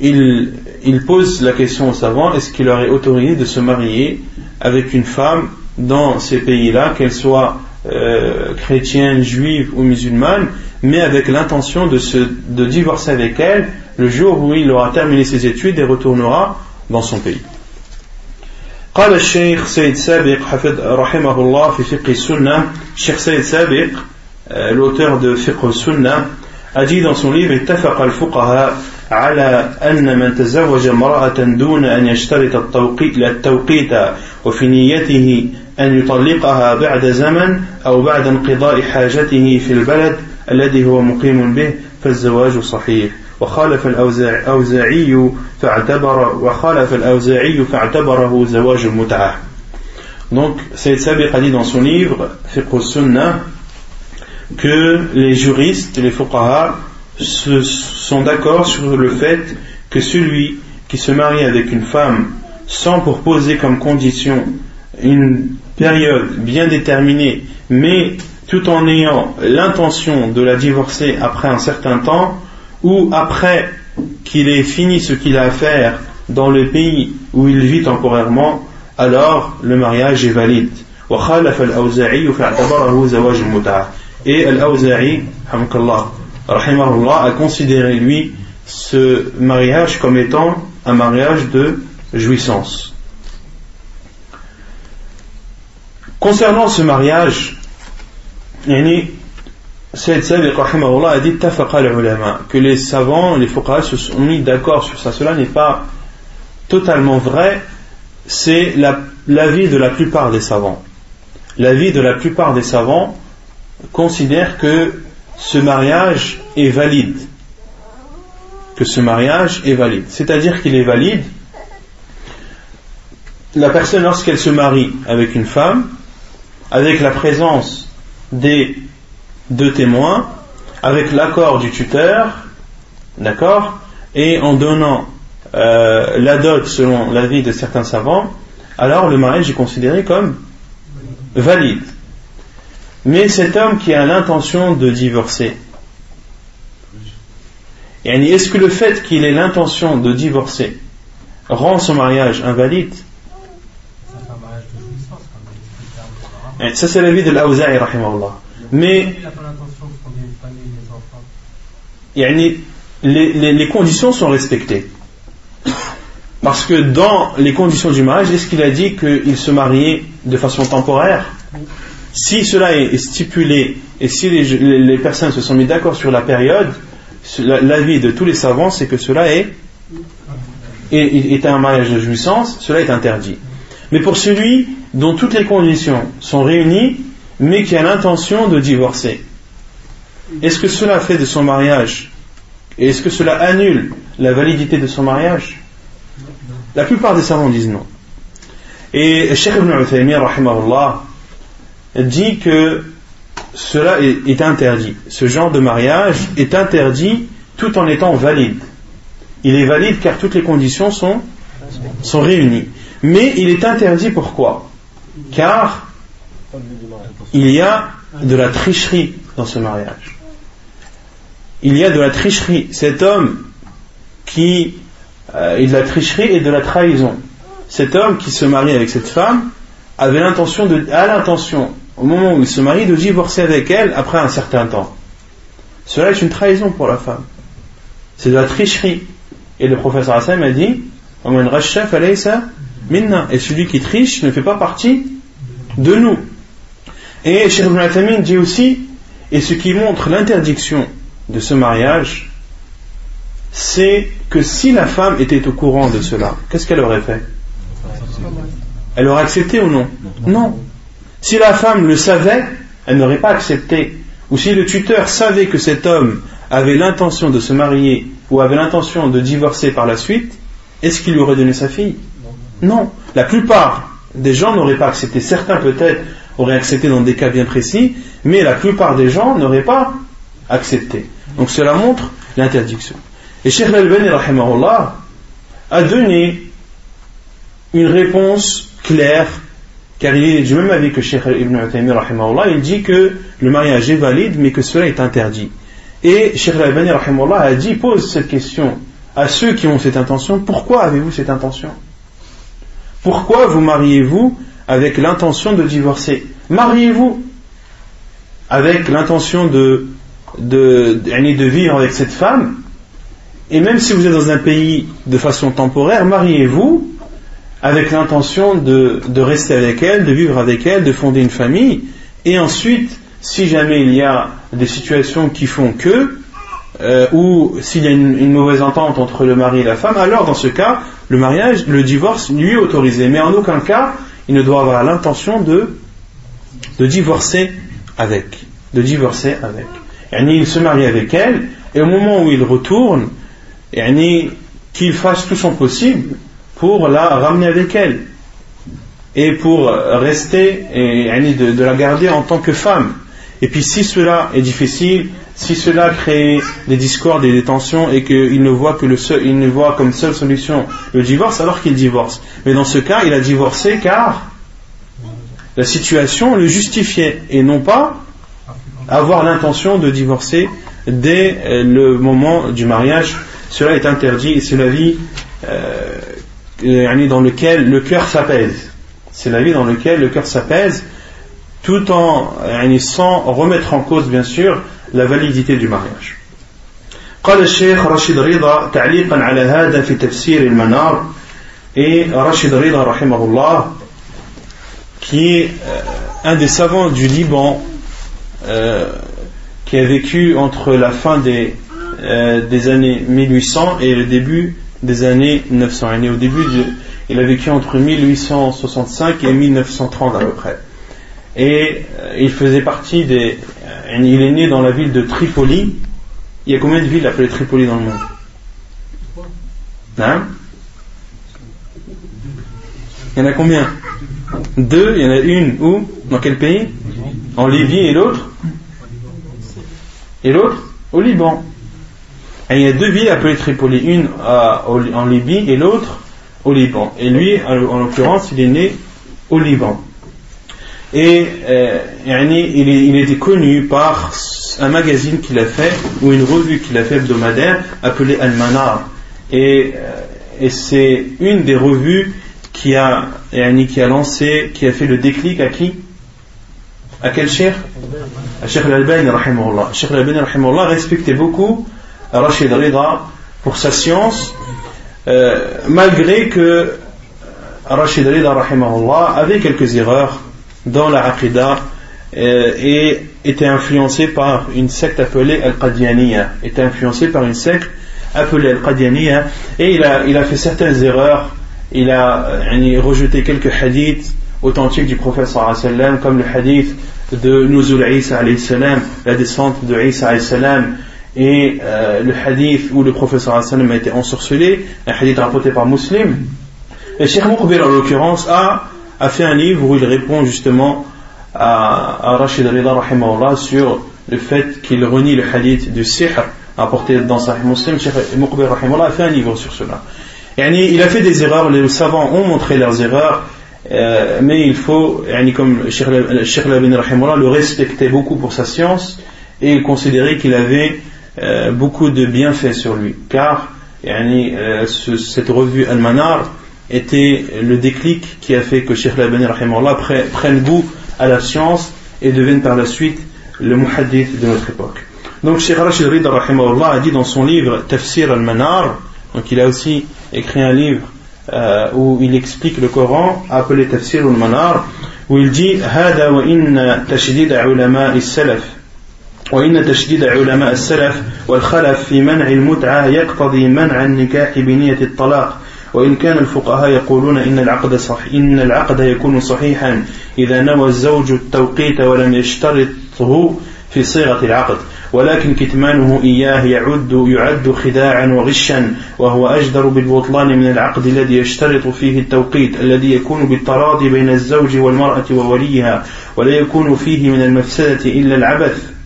ils, posent la question aux savants est-ce qu'il leur est autorisé de se marier avec une femme dans ces pays-là, qu'elle soit euh, chrétienne, juive ou musulmane, mais avec l'intention de, de divorcer avec elle le jour où il aura terminé ses études et retournera dans son pays. قال الشيخ سيد سابق حفظ رحمه الله في فقه السنة الشيخ سيد سابق l'auteur de فقه السنة a dit dans son livre اتفق الفقهاء على أن من تزوج امرأة دون أن يشترط التوقيت التوقيت وفي نيته أن يطلقها بعد زمن أو بعد انقضاء حاجته في البلد الذي هو مقيم به فالزواج صحيح وخالف الأوزاعي فاعتبر وخالف الأوزاعي فاعتبره زواج المتعة Donc, Sayyid Sabiq a dit dans son livre, Fiqh al-Sunnah, que les juristes, les fuqaha, sont d'accord sur le fait que celui qui se marie avec une femme sans pour poser comme condition une période bien déterminée, mais tout en ayant l'intention de la divorcer après un certain temps, ou après qu'il ait fini ce qu'il a à faire dans le pays où il vit temporairement, alors le mariage est valide. Et Al-Awza'i, a considéré lui ce mariage comme étant un mariage de jouissance. Concernant ce mariage, Sayyid Sabiq a dit que les savants, les fuqaha se sont mis d'accord sur ça. Cela n'est pas totalement vrai, c'est l'avis de la plupart des savants. L'avis de la plupart des savants considère que ce mariage est valide. Que ce mariage est valide. C'est-à-dire qu'il est valide. La personne, lorsqu'elle se marie avec une femme, avec la présence des deux témoins avec l'accord du tuteur, d'accord, et en donnant euh, la dot selon l'avis de certains savants, alors le mariage est considéré comme valide. Mais cet homme qui a l'intention de divorcer, est-ce que le fait qu'il ait l'intention de divorcer rend son mariage invalide? Ça c'est l'avis de l'Aouzaï, rahimahullah. Mais les, les, les conditions sont respectées. Parce que dans les conditions du mariage, est-ce qu'il a dit qu'il se mariait de façon temporaire? Si cela est stipulé et si les, personnes se sont mis d'accord sur la période, l'avis de tous les savants, c'est que cela est, un mariage de jouissance, cela est interdit. Mais pour celui dont toutes les conditions sont réunies, mais qui a l'intention de divorcer. Est-ce que cela fait de son mariage est-ce que cela annule la validité de son mariage? La plupart des savants disent non. Et Sheikh ibn Uthaymin dit que cela est, interdit. Ce genre de mariage est interdit tout en étant valide. Il est valide car toutes les conditions sont, réunies. Mais il est interdit pourquoi? Car il y a de la tricherie dans ce mariage. Il y a de la tricherie. Cet homme qui euh, est de la tricherie et de la trahison. Cet homme qui se marie avec cette femme avait l'intention de, a l'intention, au moment où il se marie, de divorcer avec elle après un certain temps. Cela est une trahison pour la femme. C'est de la tricherie. Et le professeur Hassan a dit Et celui qui triche ne fait pas partie de nous. Et Cheikh Ibn dit aussi, et ce qui montre l'interdiction de ce mariage, c'est que si la femme était au courant de cela, qu'est-ce qu'elle aurait fait? Elle aurait accepté ou non? Non. Si la femme le savait, elle n'aurait pas accepté. Ou si le tuteur savait que cet homme avait l'intention de se marier ou avait l'intention de divorcer par la suite, est-ce qu'il lui aurait donné sa fille? Non. La plupart des gens n'auraient pas accepté. Certains peut-être auraient accepté dans des cas bien précis, mais la plupart des gens n'auraient pas accepté. Donc cela montre l'interdiction. Et Sheikh Al-Bani a donné une réponse claire, car il est du même avis que Sheikh Ibn Uthaymeen il dit que le mariage est valide, mais que cela est interdit. Et Sheikh Al-Bani a dit, pose cette question à ceux qui ont cette intention, pourquoi avez-vous cette intention? Pourquoi vous mariez-vous avec l'intention de divorcer? Mariez-vous avec l'intention de, de, de vivre avec cette femme? Et même si vous êtes dans un pays de façon temporaire, mariez-vous avec l'intention de, rester avec elle, de vivre avec elle, de fonder une famille. Et ensuite, si jamais il y a des situations qui font que, euh, ou s'il y a une, mauvaise entente entre le mari et la femme, alors dans ce cas, le mariage, le divorce lui est autorisé. Mais en aucun cas, il ne doit avoir l'intention de, divorcer avec. De divorcer avec. Il se marie avec elle, et au moment où il retourne, qu'il fasse tout son possible pour la ramener avec elle et pour rester et de, la garder en tant que femme. Et puis si cela est difficile, si cela crée des discordes des tensions et qu'il ne voit que le seul, il ne voit comme seule solution le divorce, alors qu'il divorce. Mais dans ce cas, il a divorcé car la situation le justifiait et non pas avoir l'intention de divorcer dès le moment du mariage cela est interdit et c'est la vie euh, dans laquelle le cœur s'apaise. C'est la vie dans laquelle le cœur s'apaise, tout en sans remettre en cause, bien sûr, la validité du mariage. قال الشيخ رشيد رضا تعليقا على هذا في تفسير المنار et Rashid Rida rahimahullah qui est euh, un des savants du Liban euh, qui a vécu entre la fin des euh, des années 1800 et le début des années 900. Et au début, il a vécu entre 1865 et 1930 à peu près. Et euh, il faisait partie des. Euh, il est né dans la ville de Tripoli. Il y a combien de villes appelées Tripoli dans le monde? Hein? Il y en a combien? Deux, il y en a une où? Dans quel pays? En Libye et l'autre? Et l'autre? Au Liban il y a deux villes appelées Tripoli, une en Libye et l'autre au Liban. Et lui, en, l'occurrence, il est né au Liban. Et euh, il, était connu par un magazine qu'il a fait, ou une revue qu'il a fait hebdomadaire, appelée Al-Manar. Et, euh, c'est une des revues qui a, qui a lancé, qui a fait le déclic à qui? À quel cher À Cheikh Al-Albani, Cheikh Al-Albani, respectait beaucoup Rachid Rida pour sa science, euh, malgré que Rachid Rida avait quelques erreurs dans la Aqidah euh, et était influencé par une secte appelée Al-Qadianiya, était influencé par une secte appelée Al-Qadianiya et il a, il a fait certaines erreurs, il a euh, rejeté quelques hadiths authentiques du prophète sallam comme le hadith de Nuzul Isa la descente de Isa salam et euh, le hadith où le professeur a été ensorcelé, un hadith rapporté par Muslim. Et Cheikh Moukbir, en l'occurrence, a, fait un livre où il répond justement à, à Rashid Rida sur le fait qu'il renie le hadith du sihr apporté dans Sahih Muslim. Cheikh Moukbir a fait un livre sur cela. Et il a fait des erreurs, les savants ont montré leurs erreurs, euh, mais il faut, comme Cheikh le respectait beaucoup pour sa science, et il considérait qu'il avait euh, beaucoup de bienfaits sur lui, car euh, cette revue Al-Manar était le déclic qui a fait que Sheikh Al-Bani prenne goût à la science et devienne par la suite le muhaddith de notre époque. Donc Sheikh Rashid Rida a dit dans son livre Tafsir Al-Manar, donc il a aussi écrit un livre euh, où il explique le Coran appelé Tafsir Al-Manar, où il dit هذا وإن تشديد علماء السلف وإن تشديد علماء السلف والخلف في منع المتعة يقتضي منع النكاح بنية الطلاق. وإن كان الفقهاء يقولون إن العقد صحيح إن العقد يكون صحيحا إذا نوى الزوج التوقيت ولم يشترطه في صيغة العقد. ولكن كتمانه إياه يعد يعد خداعا وغشا وهو أجدر بالبطلان من العقد الذي يشترط فيه التوقيت الذي يكون بالتراضي بين الزوج والمرأة ووليها ولا يكون فيه من المفسدة إلا العبث.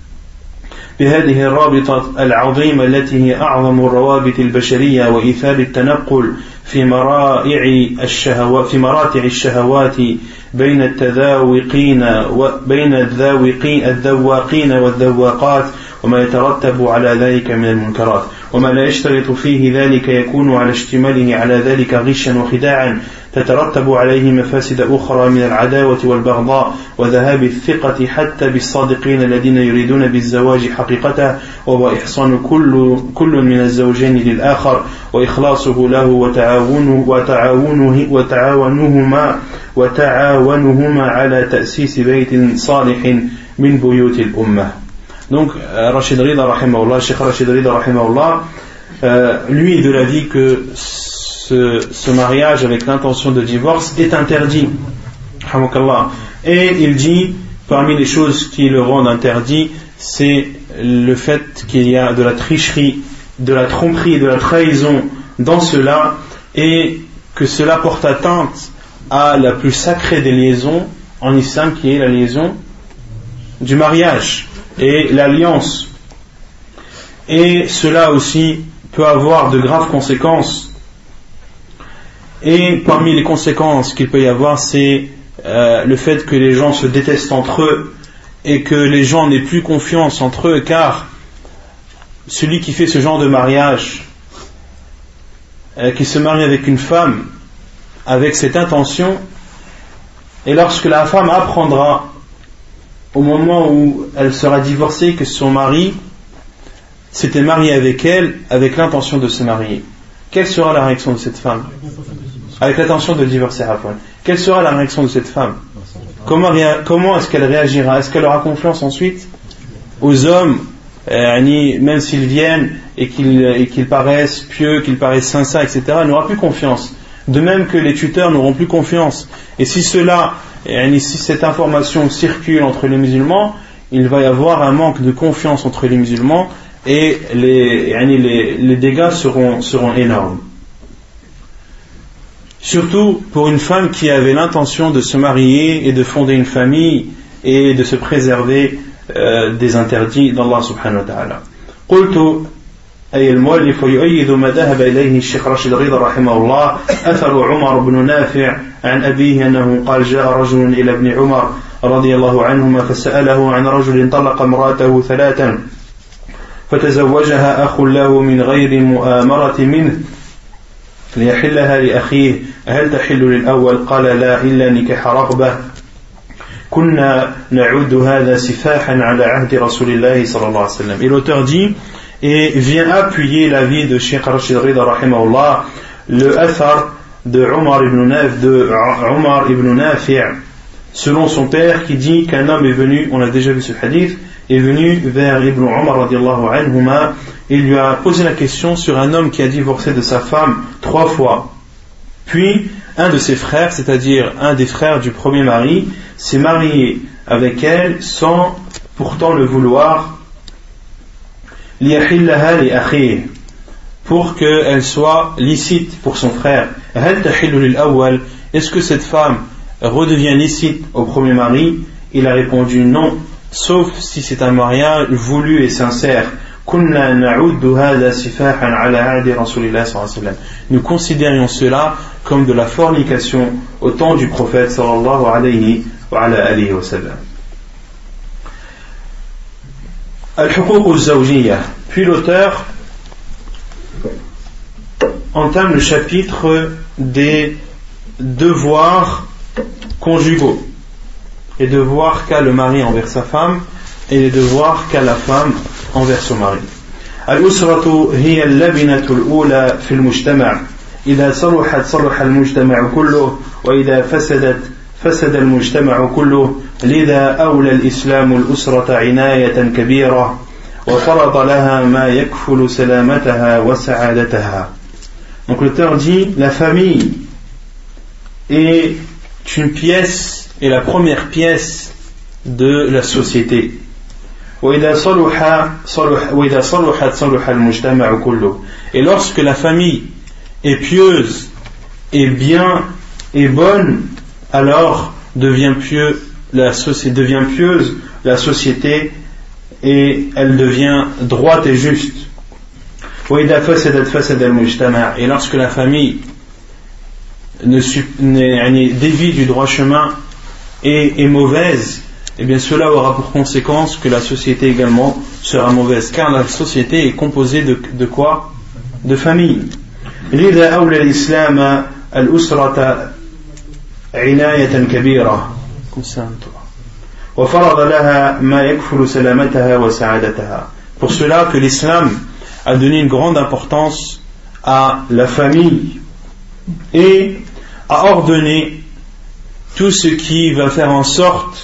بهذه الرابطة العظيمة التي هي أعظم الروابط البشرية وإيثار التنقل في مرائع الشهوات في مراتع الشهوات بين التذاوقين وبين الذاوقين الذواقين والذواقات وما يترتب على ذلك من المنكرات. وما لا يشترط فيه ذلك يكون على اشتماله على ذلك غشا وخداعا. تترتب عليه مفاسد أخرى من العداوة والبغضاء وذهاب الثقة حتى بالصادقين الذين يريدون بالزواج حقيقته وهو إحصان كل, كل من الزوجين للآخر وإخلاصه له وتعاونه وتعاونه وتعاونهما وتعاونهما على تأسيس بيت صالح من بيوت الأمة. Donc, euh, Rachid Rida, rahimahullah, Sheikh Rachid Rida, rahimahullah, euh, lui est de l'avis que ce, mariage avec l'intention de divorce est interdit. Et il dit, parmi les choses qui le rendent interdit, c'est le fait qu'il y a de la tricherie, de la tromperie, de la trahison dans cela, et que cela porte atteinte à la plus sacrée des liaisons en islam, qui est la liaison du mariage et l'alliance. Et cela aussi peut avoir de graves conséquences. Et parmi les conséquences qu'il peut y avoir, c'est euh, le fait que les gens se détestent entre eux et que les gens n'aient plus confiance entre eux, car celui qui fait ce genre de mariage, euh, qui se marie avec une femme avec cette intention, et lorsque la femme apprendra au moment où elle sera divorcée que son mari s'était marié avec elle avec l'intention de se marier. Quelle sera la réaction de cette femme? Avec l'intention de divorcer après. Quelle sera la réaction de cette femme? Comment, est-ce qu'elle réagira? Est-ce qu'elle aura confiance ensuite aux hommes, euh, même s'ils viennent et qu'ils paraissent pieux, qu'ils paraissent sincères, etc. Elle n'aura plus confiance? De même que les tuteurs n'auront plus confiance. Et si cela et si cette information circule entre les musulmans, il va y avoir un manque de confiance entre les musulmans et les, dégâts seront énormes. Surtout pour une femme qui avait l'intention de se marier et de fonder une famille et de se préserver euh, des interdits d'Allah subhanahu wa ta'ala. أي المؤلف يؤيد ما ذهب إليه الشيخ راشد رضا رحمه الله أثر عمر بن نافع عن أبيه أنه قال جاء رجل إلى ابن عمر رضي الله عنهما فسأله عن رجل طلق امرأته ثلاثا فتزوجها أخ له من غير مؤامرة منه ليحلها لأخيه هل تحل للأول قال لا إلا نكح رغبة كنا نعد هذا سفاحا على عهد رسول الله صلى الله عليه وسلم Et l'auteur dit et vient appuyer l'avis de Sheikh Rashid Rida rahimahullah, le athar de Omar ibn Naf, de Omar ibn Nafi' selon son père qui dit qu'un homme est venu, on a déjà vu ce hadith, est venu vers Ibn Omar radiallahu anhuma et lui a posé la question sur un homme qui a divorcé de sa femme trois fois. Puis, un de ses frères, c'est-à-dire un des frères du premier mari, s'est marié avec elle sans pourtant le vouloir pour qu'elle soit licite pour son frère. Est-ce que cette femme redevient licite au premier mari? Il a répondu non, sauf si c'est un mariage voulu et sincère. Nous considérions cela comme de la fornication au temps du prophète sallallahu alayhi wa sallam. Puis l'auteur entame le chapitre des devoirs conjugaux, les devoirs qu'a le mari envers sa femme et les devoirs qu'a la femme envers son mari. الأسرة هي اللبنة الأولى في المجتمع إذا صلحت صلح المجتمع كله وإذا فسدت فسد المجتمع كله لذا أولى الإسلام الأسرة عناية كبيرة وفرض لها ما يكفل سلامتها وسعادتها Donc l'auteur dit la famille est une pièce est la première pièce de la société. Et lorsque la famille est pieuse, et bien, et bonne, alors devient, pieux, la devient pieuse la société et elle devient droite et juste. Et lorsque la famille ne dévie du droit chemin et est mauvaise, eh bien cela aura pour conséquence que la société également sera mauvaise, car la société est composée de, de quoi De famille. لذا أولى الإسلام الأسرة عناية كبيرة وفرض لها ما يكفل سلامتها وسعادتها Pour cela que l'islam a donné une grande importance à la famille et a ordonné tout ce qui va faire en sorte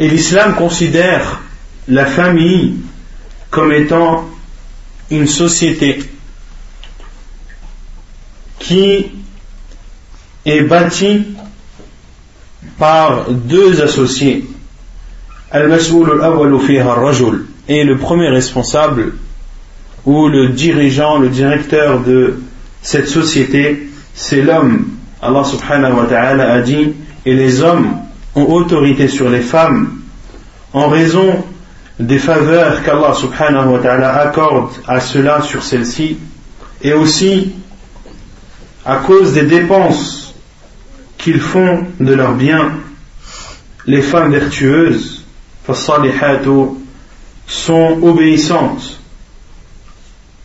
Et l'islam considère la famille comme étant une société qui est bâtie par deux associés. Et le premier responsable ou le dirigeant, le directeur de cette société, c'est l'homme. Allah subhanahu wa ta'ala a dit, et les hommes ont autorité sur les femmes en raison des faveurs qu'Allah subhanahu wa ta'ala accorde à cela sur celles-ci et aussi à cause des dépenses qu'ils font de leurs biens. Les femmes vertueuses sont obéissantes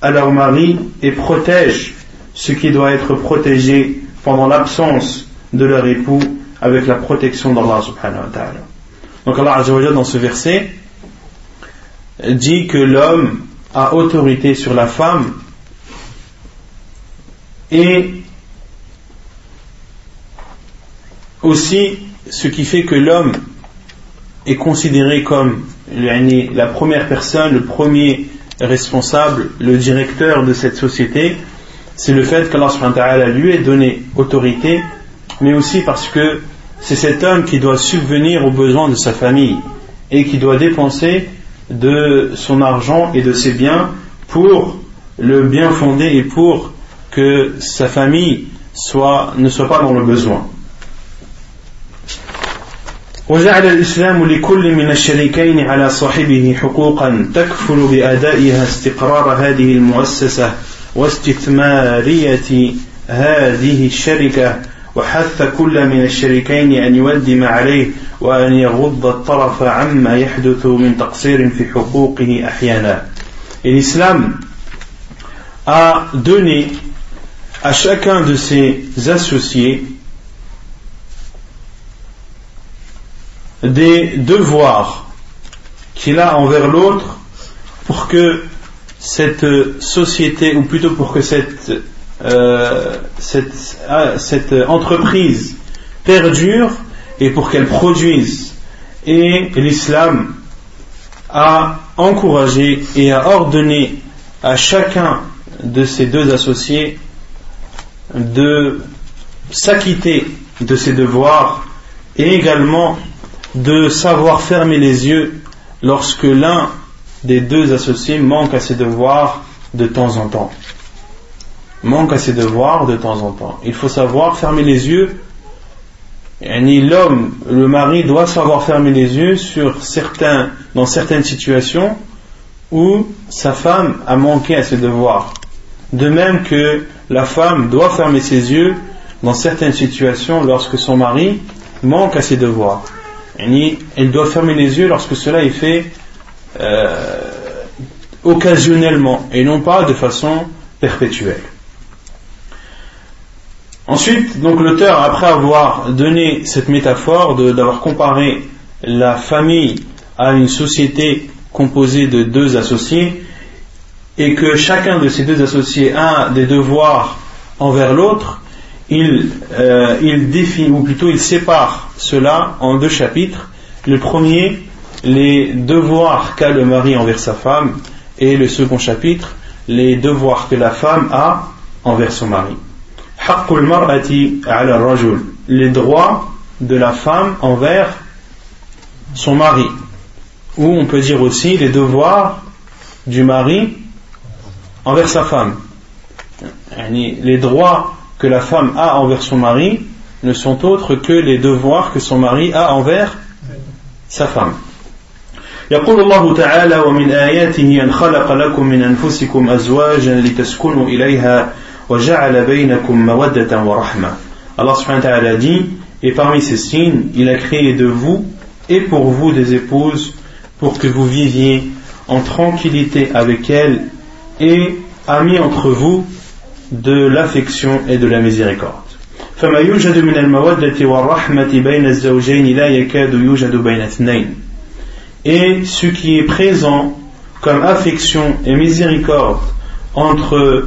à leur mari et protègent ce qui doit être protégé pendant l'absence de leur époux avec la protection d'Allah subhanahu wa. Donc Allah Azza dans ce verset dit que l'homme a autorité sur la femme et aussi ce qui fait que l'homme est considéré comme la première personne, le premier responsable, le directeur de cette société, c'est le fait qu'Allah lui ait donné autorité, mais aussi parce que c'est cet homme qui doit subvenir aux besoins de sa famille et qui doit dépenser de son argent et de ses biens pour le bien fonder et pour que sa famille soit, ne soit pas dans le besoin. وجعل الإسلام لكل من الشريكين على صاحبه حقوقا تكفل بأدائها استقرار هذه المؤسسة واستثمارية هذه الشركة وحث كل من الشريكين أن يودم عليه وأن يغض الطرف عما يحدث من تقصير في حقوقه أحيانا Et l'islam a donné à chacun de ses associés des devoirs qu'il a envers l'autre pour que cette société, ou plutôt pour que cette euh, cette, ah, cette entreprise perdure et pour qu'elle produise. Et l'islam a encouragé et a ordonné à chacun de ces deux associés de s'acquitter de ses devoirs et également de savoir fermer les yeux lorsque l'un des deux associés manque à ses devoirs de temps en temps manque à ses devoirs de temps en temps. Il faut savoir fermer les yeux. Ni l'homme, le mari doit savoir fermer les yeux sur certains, dans certaines situations où sa femme a manqué à ses devoirs. De même que la femme doit fermer ses yeux dans certaines situations lorsque son mari manque à ses devoirs. elle doit fermer les yeux lorsque cela est fait euh, occasionnellement et non pas de façon perpétuelle. Ensuite, donc l'auteur, après avoir donné cette métaphore, d'avoir comparé la famille à une société composée de deux associés, et que chacun de ces deux associés a des devoirs envers l'autre, il, euh, il définit, ou plutôt il sépare cela en deux chapitres. Le premier, les devoirs qu'a le mari envers sa femme, et le second chapitre, les devoirs que la femme a envers son mari Les droits de la femme envers son mari. Ou on peut dire aussi les devoirs du mari envers sa femme. Les droits que la femme a envers son mari ne sont autres que les devoirs que son mari a envers sa femme. يقول الله تعالى ومن آياته أن خلق لكم من أنفسكم أزواجا لتسكنوا إليها وجعل بينكم مودة ورحمة Allah subhanahu wa ta'ala dit et parmi ces signes il a créé de vous et pour vous des épouses pour que vous viviez en tranquillité avec elles et a mis entre vous de l'affection et de la miséricorde. فما يوجد من المودة والرحمة بين الزوجين لا يكاد يوجد بين اثنين. Et ce qui est présent comme affection et miséricorde entre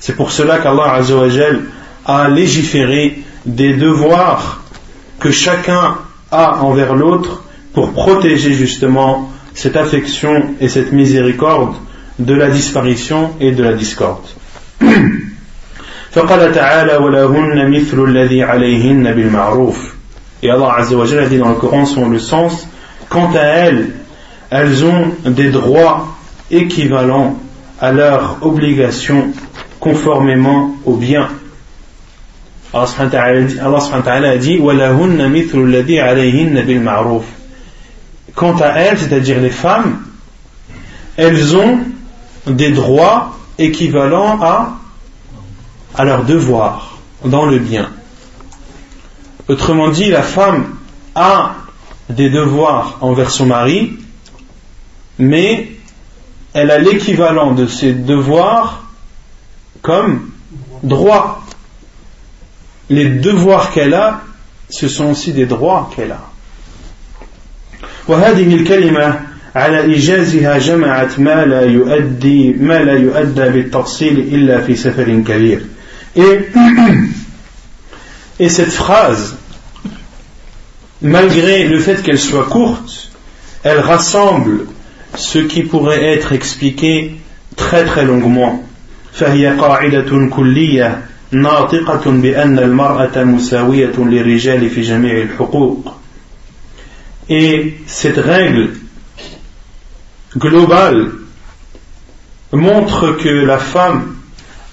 C'est pour cela qu'Allah a légiféré des devoirs que chacun a envers l'autre pour protéger justement cette affection et cette miséricorde de la disparition et de la discorde. فقال تعالى ولهن مثل الذي عليهن بالمعروف Et Allah Azza wa a dit dans le Coran selon le sens Quant à elles, elles ont des droits équivalents à leurs obligations conformément au bien. Allah subhanahu a dit Quant à elles, c'est-à-dire les femmes, elles ont des droits équivalents à, à leurs devoirs dans le bien. Autrement dit, la femme a des devoirs envers son mari, mais elle a l'équivalent de ses devoirs comme droits. Les devoirs qu'elle a, ce sont aussi des droits qu'elle a. على إيجازها جمعت ما لا يؤدي ما لا يؤدى بالتفصيل إلا في سفر كبير et, et cette phrase malgré le fait qu'elle soit courte elle rassemble ce qui pourrait être expliqué très très longuement فهي قاعدة كلية ناطقة بأن المرأة مساوية للرجال في جميع الحقوق et cette règle global montre que la femme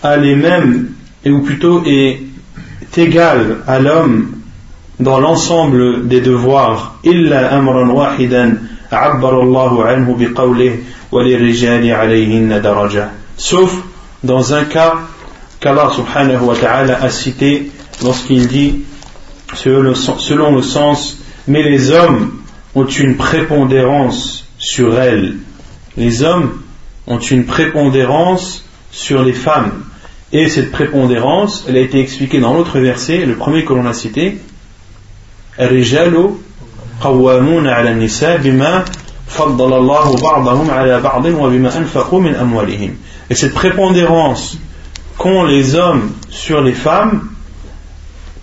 a les mêmes, ou plutôt est égale à l'homme dans l'ensemble des devoirs, illa amran wahidan anhu sauf dans un cas qu'Allah subhanahu wa ta'ala a cité lorsqu'il dit selon le sens mais les hommes ont une prépondérance sur elles les hommes ont une prépondérance sur les femmes. Et cette prépondérance, elle a été expliquée dans l'autre verset, le premier que l'on a cité. Et cette prépondérance qu'ont les hommes sur les femmes,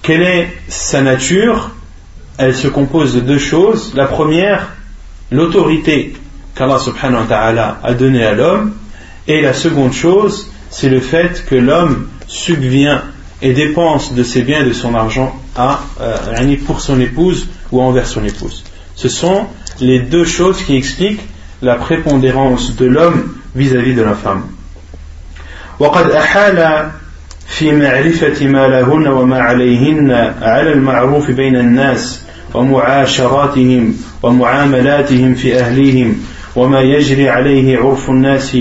quelle est sa nature? Elle se compose de deux choses. La première, l'autorité qu'Allah subhanahu wa ta'ala a donné à l'homme. Et la seconde chose, c'est le fait que l'homme subvient et dépense de ses biens et de son argent à, euh, pour son épouse ou envers son épouse. Ce sont les deux choses qui expliquent la prépondérance de l'homme vis-à-vis de la femme. وقد أحال في معرفة ما لهن وما عليهن على المعروف بين الناس ومعاشراتهم ومعاملاتهم في أهليهم وما يجري عليه عرف الناس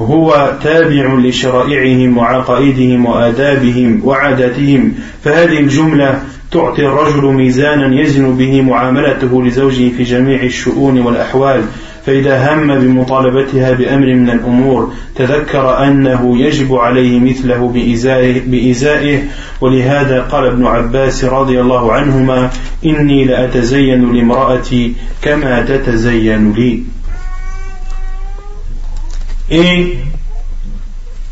هو تابع لشرائعهم وعقائدهم وآدابهم وعاداتهم فهذه الجملة تعطي الرجل ميزانا يزن به معاملته لزوجه في جميع الشؤون والأحوال فإذا هم بمطالبتها بأمر من الأمور تذكر أنه يجب عليه مثله بإزائه, بإزائه. ولهذا قال ابن عباس رضي الله عنهما إني لأتزين لامرأتي كما تتزين لي. Et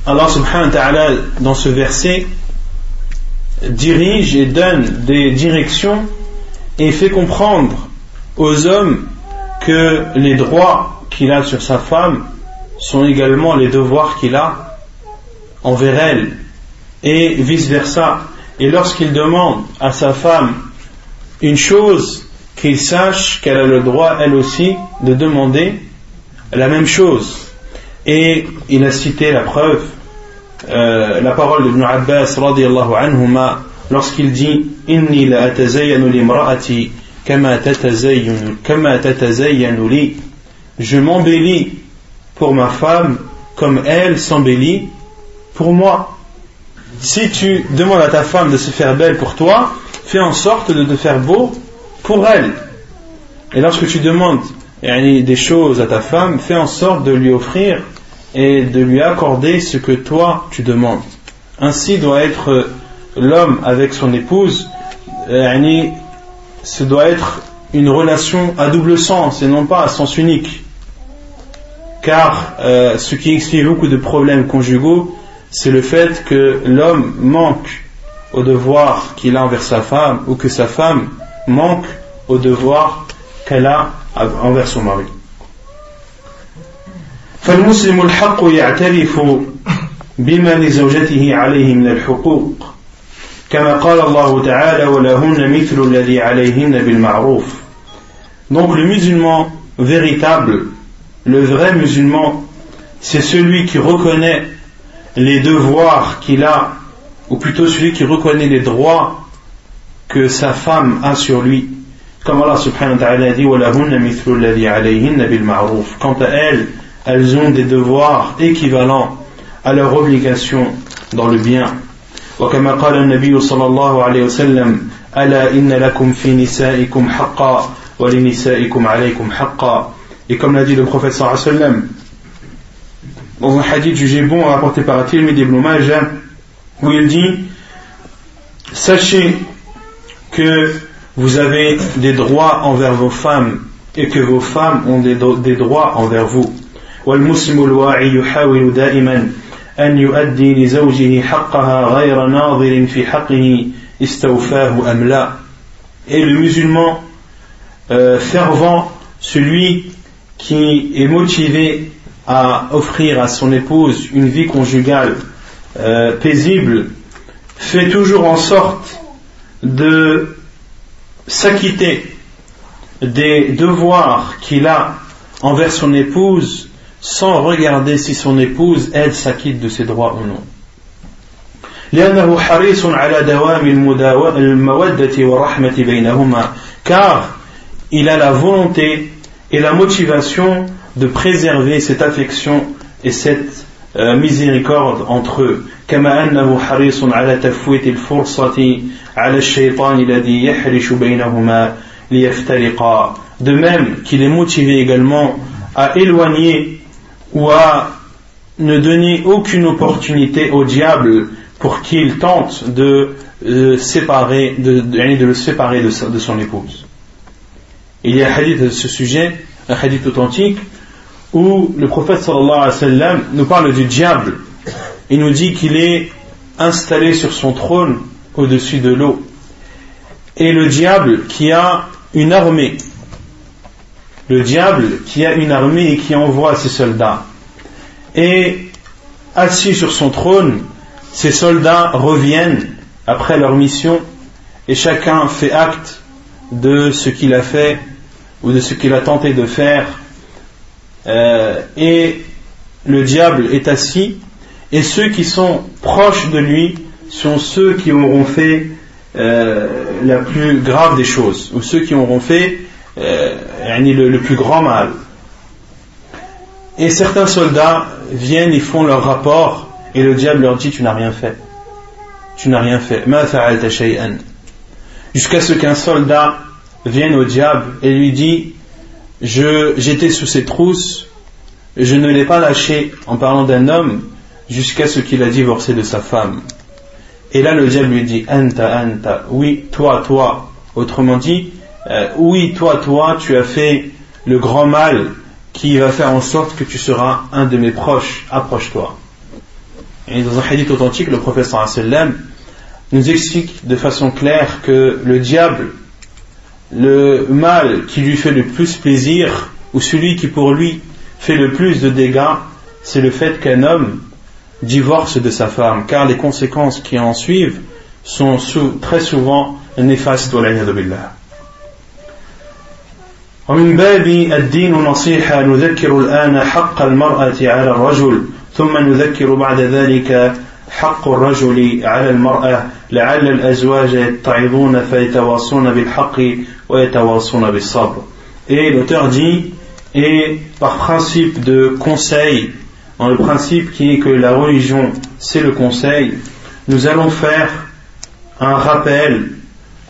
Allah subhanahu wa ta'ala, dans ce verset, dirige et donne des directions et fait comprendre aux hommes que les droits qu'il a sur sa femme sont également les devoirs qu'il a envers elle et vice-versa. Et lorsqu'il demande à sa femme une chose, qu'il sache qu'elle a le droit, elle aussi, de demander la même chose. Et il a cité la preuve, euh, la parole de Ibn Abbas anhuma, lorsqu'il dit Inni la kama. Je m'embellis pour ma femme comme elle s'embellit pour moi. Si tu demandes à ta femme de se faire belle pour toi, fais en sorte de te faire beau pour elle. Et lorsque tu demandes des choses à ta femme, fais en sorte de lui offrir et de lui accorder ce que toi tu demandes. Ainsi doit être l'homme avec son épouse, ce doit être une relation à double sens et non pas à sens unique. Car euh, ce qui explique beaucoup de problèmes conjugaux, c'est le fait que l'homme manque au devoir qu'il a envers sa femme ou que sa femme manque au devoir qu'elle a envers son mari فالمسلم الحق يعترف بما لزوجته عليه من الحقوق كما قال الله تعالى ولهن مثل الذي عليهن بالمعروف Donc le musulman véritable, le vrai musulman, c'est celui qui reconnaît les devoirs qu'il a, ou plutôt celui qui reconnaît les droits que sa femme a sur lui. Comme Allah subhanahu wa ta'ala dit Quant à elles, elles ont des devoirs équivalents à leur obligation dans le bien. وكما قال النبي صلى الله عليه وسلم ألا إن لكم في نسائكم حقا ولنسائكم عليكم حقا et comme l'a dit le prophète صلى الله عليه وسلم dans un hadith jugé bon rapporté par Tirmidhi ibn Majah où il dit sachez que vous avez des droits envers vos femmes et que vos femmes ont des, des droits envers vous والمسلم الواعي يحاول دائما أن يؤدي لزوجه حقها غير ناظر في حقه استوفاه أم لا et le musulman euh, fervent celui qui est motivé à offrir à son épouse une vie conjugale euh, paisible fait toujours en sorte de s'acquitter des devoirs qu'il a envers son épouse sans regarder si son épouse, elle, s'acquitte de ses droits ou non. car il a la volonté et la motivation de préserver cette affection et cette euh, miséricorde entre eux كما أنه حريص على تفويت الفرصة على الشيطان الذي يحرش بينهما ليفترقا de même qu'il est motivé également à éloigner ou à ne donner aucune opportunité au diable pour qu'il tente de, euh, séparer, de, le séparer de, de son épouse. Il y a un hadith de ce sujet, un hadith authentique, où le prophète sallallahu alayhi wa sallam nous parle du diable. Il nous dit qu'il est installé sur son trône au-dessus de l'eau. Et le diable qui a une armée le diable qui a une armée et qui envoie ses soldats. Et assis sur son trône, ces soldats reviennent après leur mission et chacun fait acte de ce qu'il a fait ou de ce qu'il a tenté de faire, euh, et le diable est assis, et ceux qui sont proches de lui sont ceux qui auront fait euh, la plus grave des choses, ou ceux qui auront fait le, le plus grand mal. Et certains soldats viennent et font leur rapport, et le diable leur dit Tu n'as rien fait. Tu n'as rien fait. Jusqu'à ce qu'un soldat vienne au diable et lui dit J'étais sous ses trousses, je ne l'ai pas lâché en parlant d'un homme jusqu'à ce qu'il a divorcé de sa femme. Et là, le diable lui dit Anta, anta, oui, toi, toi. Autrement dit, euh, oui, toi, toi, tu as fait le grand mal qui va faire en sorte que tu seras un de mes proches. Approche-toi. Et dans un hadith authentique, le professeur sallam nous explique de façon claire que le diable, le mal qui lui fait le plus plaisir, ou celui qui pour lui fait le plus de dégâts, c'est le fait qu'un homme divorce de sa femme, car les conséquences qui en suivent sont très souvent néfastes. ومن باب الدين نصيحة نذكر الآن حق المرأة على الرجل ثم نذكر بعد ذلك حق الرجل على المرأة لعل الأزواج يتعظون فيتواصون بالحق ويتواصون بالصبر. Et l'auteur dit, et par principe de conseil dans le principe qui est que la religion, c'est le conseil, nous allons faire un rappel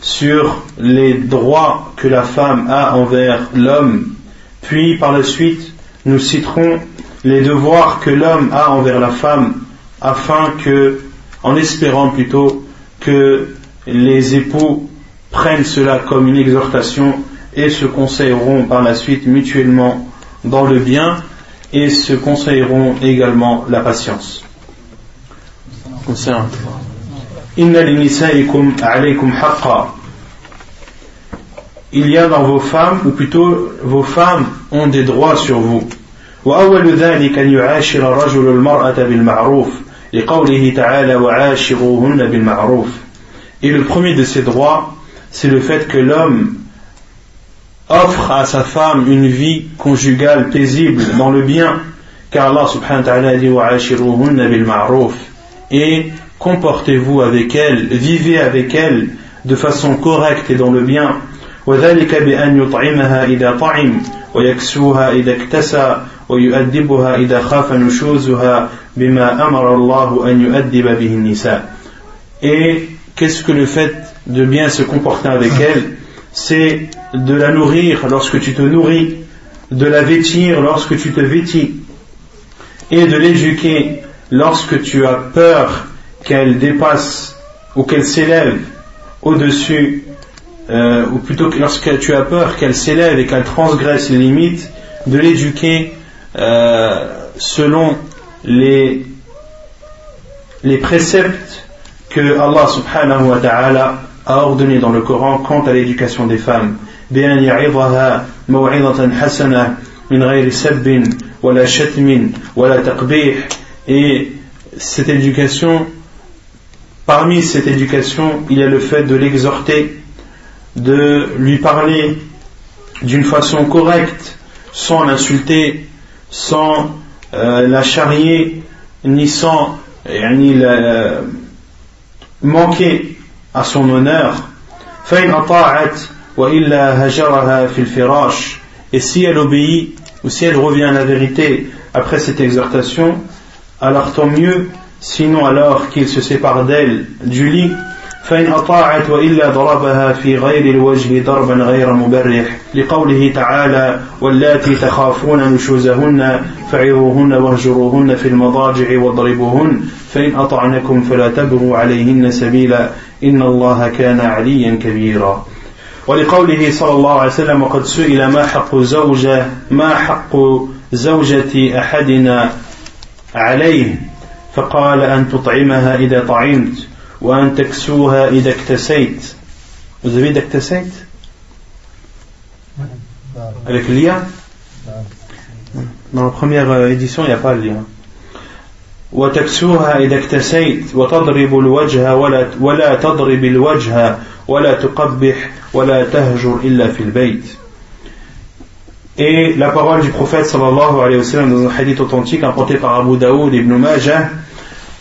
sur les droits que la femme a envers l'homme, puis par la suite, nous citerons les devoirs que l'homme a envers la femme, afin que, en espérant plutôt que les époux prennent cela comme une exhortation et se conseilleront par la suite mutuellement dans le bien et se conseilleront également la patience Il y a dans vos femmes, ou plutôt vos femmes ont des droits sur vous. وأول ذلك أن يعاشر الرجل المرأة بالمعروف لقوله تعالى وعاشروهن بالمعروف Et le premier de ces droits, c'est le fait que l'homme offre à sa femme une vie conjugale paisible dans le bien, car Allah subhanahu wa ta'ala dit bil ma'ruf et comportez-vous avec elle, vivez avec elle de façon correcte et dans le bien. وذلك بأن يطعمها إذا طعم ويكسوها إذا اكتسى ويؤدبها إذا خاف نشوزها بما أمر الله أن يؤدب به النساء. Et qu'est-ce que le fait de bien se comporter avec elle c'est de la nourrir lorsque tu te nourris, de la vêtir lorsque tu te vêtis, et de l'éduquer lorsque tu as peur qu'elle dépasse ou qu'elle s'élève au-dessus, euh, ou plutôt que lorsque tu as peur qu'elle s'élève et qu'elle transgresse les limites, de l'éduquer euh, selon les, les préceptes que Allah subhanahu wa ta'ala a ordonné dans le Coran quant à l'éducation des femmes. et cette éducation parmi cette éducation il y a le fait de l'exhorter de lui parler d'une façon correcte sans l'insulter sans euh, la charrier ni sans ni la, manquer à son honneur. et si elle obéit ou si elle revient à la vérité après cette exhortation alors tant mieux sinon alors qu'il se sépare d'elle du lit فإن أطاعت وإلا ضربها في غير الوجه ضربا غير مبرح لقوله تعالى واللاتي تخافون نشوزهن فعظوهن واهجروهن في المضاجع واضربوهن فإن أطعنكم فلا تبغوا عليهن سبيلا إن الله كان عليا كبيرا. ولقوله صلى الله عليه وسلم وقد سئل ما حق زوجة ما حق زوجة أحدنا عليه؟ فقال أن تطعمها إذا طعمت وأن تكسوها إذا اكتسيت. Vous avez d'actasait Avec le lien Dans la première édition, il n'y a pas le lien. وتكسوها إذا اكتسيت وتضرب الوجه ولا, ولا تضرب الوجه ولا تقبح ولا تهجر إلا في البيت. Et la parole du prophète sallallahu alayhi wa sallam dans un hadith authentique apporté par Abu Daoud et Ibn Majah,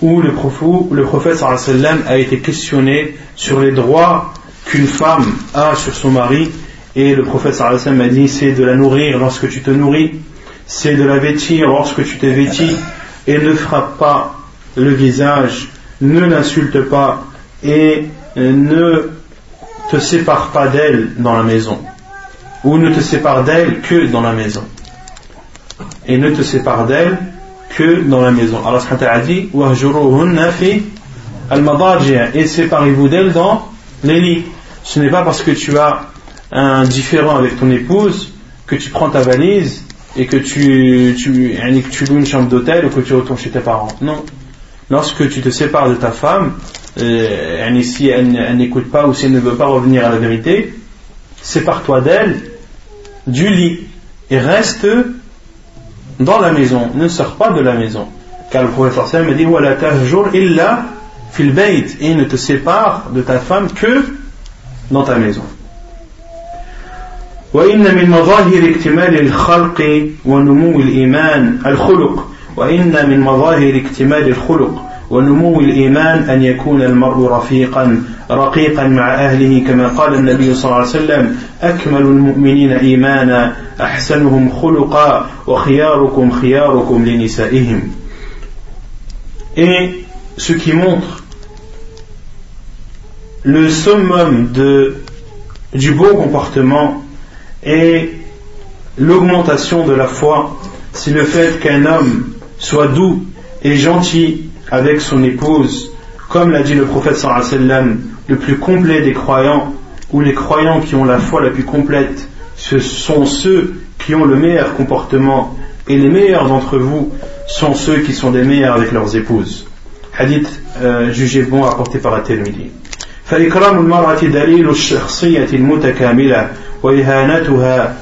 où le prophète, sallallahu alayhi wa sallam a été questionné sur les droits qu'une femme a sur son mari. Et le prophète sallallahu alayhi wa sallam a dit c'est de la nourrir lorsque tu te nourris, c'est de la vêtir lorsque tu t'es vêti, et ne frappe pas le visage, ne l'insulte pas, et ne te sépare pas d'elle dans la maison ou ne te sépare d'elle que dans la maison. Et ne te sépare d'elle que dans la maison. Allah a dit et séparez-vous d'elle dans les lits. Ce n'est pas parce que tu as un différent avec ton épouse que tu prends ta valise et que tu, loues une chambre d'hôtel ou que tu retournes chez tes parents. Non. Lorsque tu te sépares de ta femme, euh, si elle, elle n'écoute pas ou si elle ne veut pas revenir à la vérité, sépare-toi d'elle du lit et reste dans la maison, ne sors pas de la maison. Car le prophète me dit illa fil bayt et ne te sépare de ta femme que dans ta maison. وإن من مظاهر اكتمال الخلق ونمو الإيمان الخلق وإن من مظاهر اكتمال الخلق ونمو الإيمان أن يكون المرء رفيقا رقيقا مع أهله كما قال النبي صلى الله عليه وسلم أكمل المؤمنين إيمانا أحسنهم خلقا وخياركم خياركم لنسائهم Et ce qui montre le summum de, du beau comportement et l'augmentation de la foi, c'est le fait qu'un homme soit doux et gentil avec son épouse, comme l'a dit le prophète sallam, le plus complet des croyants, ou les croyants qui ont la foi la plus complète, ce sont ceux qui ont le meilleur comportement, et les meilleurs d'entre vous sont ceux qui sont des meilleurs avec leurs épouses. Hadith euh, jugé bon apporté par la Tirmidhi. فإكرام المرأة دليل الشخصية المتكاملة وإهانتها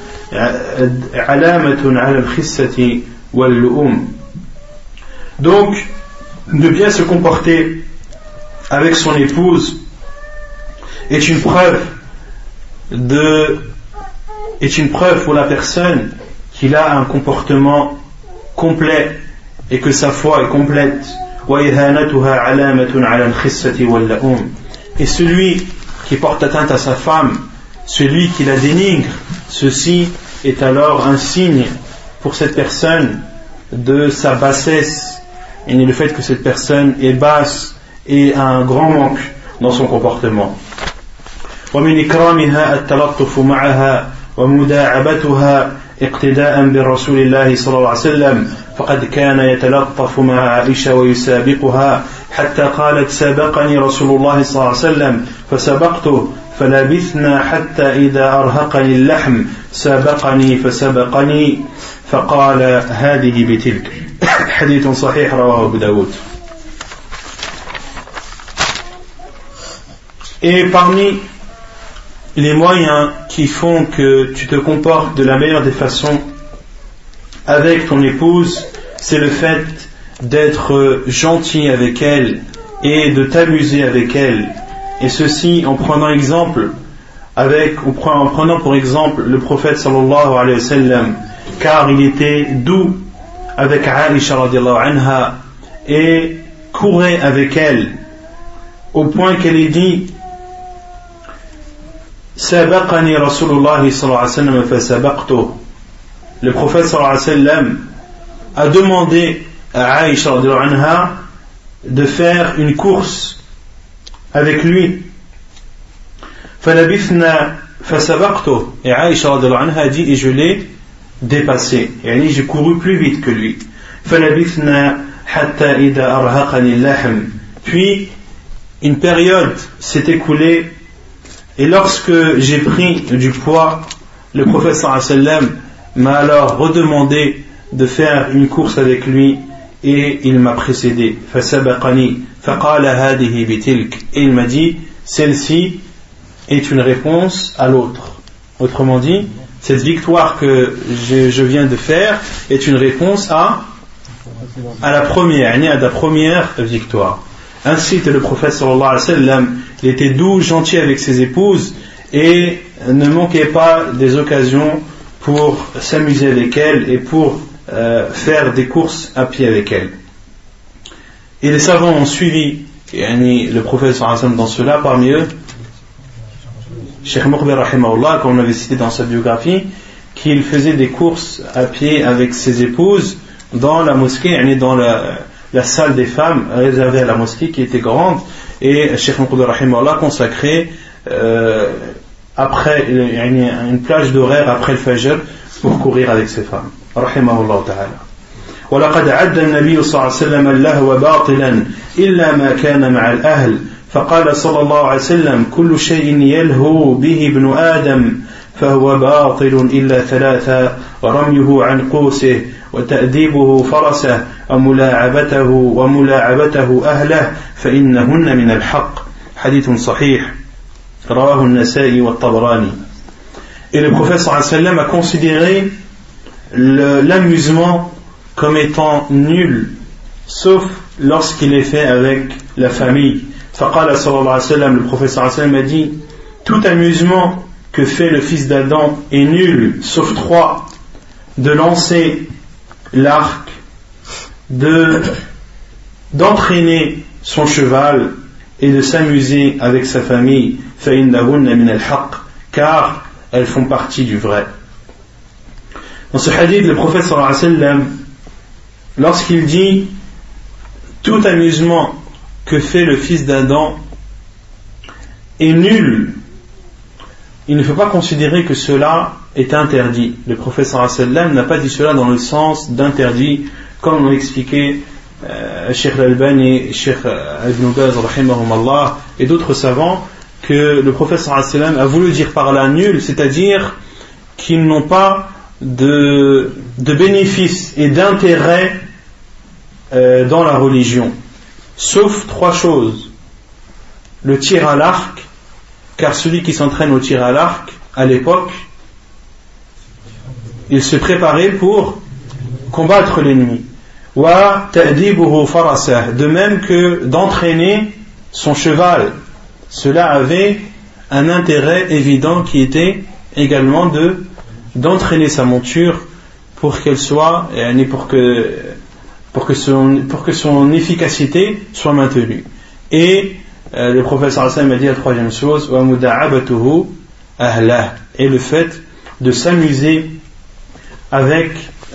علامة على الخسة واللؤم. Donc, de bien se comporter avec son épouse est une preuve de est une preuve pour la personne qu'il a un comportement complet et que sa foi est complète. et celui qui porte atteinte à sa femme celui qui la dénigre ceci est alors un signe pour cette personne de sa bassesse et le fait que cette personne est basse et a un grand manque dans son comportement. ومن إكرامها التلطف معها ومداعبتها اقتداء برسول الله صلى الله عليه وسلم فقد كان يتلطف مع عائشة ويسابقها حتى قالت سبقني رسول الله صلى الله عليه وسلم فسبقته فلبثنا حتى إذا أرهقني اللحم سابقني فسبقني فقال هذه بتلك حديث صحيح رواه أبو داود Et parmi les moyens qui font que tu te comportes de la meilleure des façons avec ton épouse, c'est le fait d'être gentil avec elle et de t'amuser avec elle. Et ceci en prenant exemple avec, ou en prenant pour exemple le prophète sallallahu alayhi wa sallam, car il était doux avec Aisha anha et courait avec elle au point qu'elle ait dit سبقني رسول الله صلى الله عليه وسلم فسبقته le prophète صلى الله عليه وسلم a demandé à Aisha anha de faire une course avec lui فلبثنا فسبقته et Aisha anha a dit et je l'ai dépassé. Et j'ai couru plus vite que lui. Puis, une période s'est écoulée et lorsque j'ai pris du poids, le professeur m'a alors redemandé de faire une course avec lui et il m'a précédé. Et il m'a dit, celle-ci est une réponse à l'autre. Autrement dit, cette victoire que je, viens de faire est une réponse à, à la première, à la première victoire. Ainsi le prophète sallallahu alayhi wa sallam, il était doux, gentil avec ses épouses et ne manquait pas des occasions pour s'amuser avec elle et pour euh, faire des courses à pied avec elle. Et les savants ont suivi le prophète dans cela, parmi eux, Cheikh Mukhbir comme on avait cité dans sa biographie, qu'il faisait des courses à pied avec ses épouses dans la mosquée, dans la, la salle des femmes réservée à la mosquée qui était grande, et Cheikh Mukhbir consacré euh, après une plage d'horaire après le Fajr pour courir avec ses femmes. رحمه الله تعالى ولقد عد النبي صلى الله عليه وسلم اللهو باطلا إلا ما كان مع الأهل فقال صلى الله عليه وسلم كل شيء يلهو به ابن آدم فهو باطل إلا ثلاثة رميه عن قوسه وتأديبه فرسه وملاعبته وملاعبته أهله فإنهن من الحق. حديث صحيح. رواه النسائي والطبراني. Et le prophète sallam a considéré l'amusement comme étant nul, sauf lorsqu'il est fait avec la famille. Faqala le wa sallam a dit Tout amusement que fait le fils d'Adam est nul, sauf trois de lancer l'arc, de d'entraîner son cheval et de s'amuser avec sa famille, car elles font partie du vrai. Dans ce hadith, le prophète sallallahu alayhi lorsqu'il dit tout amusement que fait le fils d'Adam est nul, il ne faut pas considérer que cela est interdit. Le wa sallam n'a pas dit cela dans le sens d'interdit, comme l'ont expliqué euh, Sheikh Al-Albani, Sheikh Ibn Baz, et d'autres savants, que le wa sallam a voulu dire par là nul, c'est-à-dire qu'ils n'ont pas de, de bénéfices et d'intérêt euh, dans la religion, sauf trois choses. Le tir à l'arc, car celui qui s'entraîne au tir à l'arc, à l'époque, il se préparait pour combattre l'ennemi. De même que d'entraîner son cheval. Cela avait un intérêt évident qui était également de d'entraîner sa monture pour qu'elle soit, pour que, pour que, son, pour que son efficacité soit maintenue. Et euh, le professeur Hassan m'a dit la troisième chose, et le fait de s'amuser avec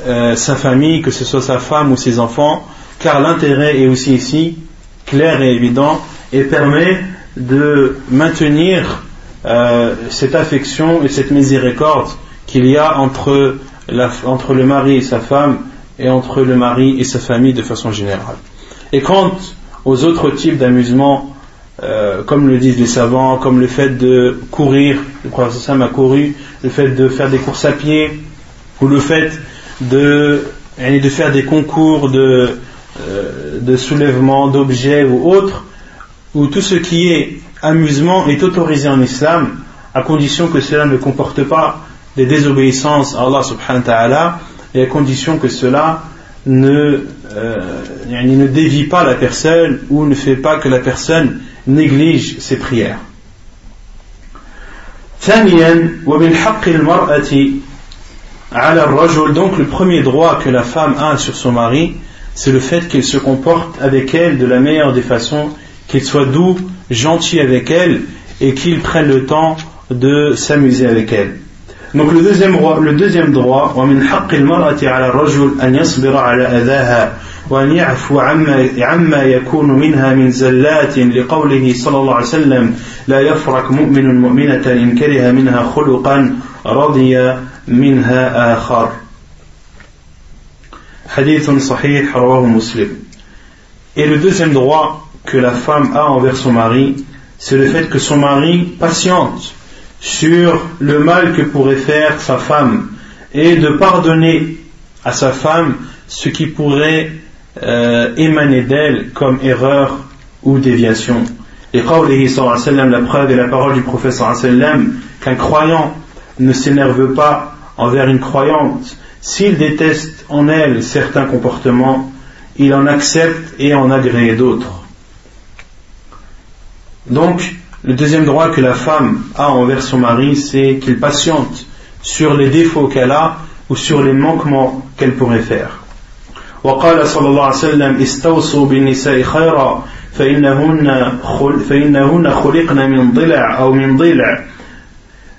euh, sa famille, que ce soit sa femme ou ses enfants, car l'intérêt est aussi ici clair et évident et permet de maintenir euh, cette affection et cette miséricorde qu'il y a entre le mari et sa femme et entre le mari et sa famille de façon générale. Et quant aux autres types d'amusement, euh, comme le disent les savants, comme le fait de courir, le prophète Sam a couru, le fait de faire des courses à pied, ou le fait de, de faire des concours de, euh, de soulèvement d'objets ou autres, où tout ce qui est amusement est autorisé en islam, à condition que cela ne comporte pas des désobéissances à Allah subhanahu wa ta'ala et à condition que cela ne, euh, ne dévie pas la personne ou ne fait pas que la personne néglige ses prières. donc le premier droit que la femme a sur son mari c'est le fait qu'il se comporte avec elle de la meilleure des façons qu'il soit doux, gentil avec elle et qu'il prenne le temps de s'amuser avec elle donc le deuxième droit, le deuxième droit, ومن حق المرأة على الرجل أن يصبر على أذاها وأن يعفو عما عما يكون منها من زلات لقوله صلى الله عليه وسلم لا يفرق مؤمن مؤمنة إن كره منها خلقا رضي منها آخر. حديث صحيح رواه مسلم Et le deuxième droit que la femme a envers son mari, c'est le fait que son mari patiente. Sur le mal que pourrait faire sa femme et de pardonner à sa femme ce qui pourrait euh, émaner d'elle comme erreur ou déviation. Et la preuve et la parole du prophète qu'un croyant ne s'énerve pas envers une croyante s'il déteste en elle certains comportements, il en accepte et en agrée d'autres. Donc, le deuxième droit que la femme a envers son mari, c'est qu'il patiente sur les défauts qu'elle a ou sur les manquements qu'elle pourrait faire. وقال صلى الله عليه وسلم استوصوا بالنساء خيرا فإنهن, خل فإنهن خلقن من ضلع أو من ضلع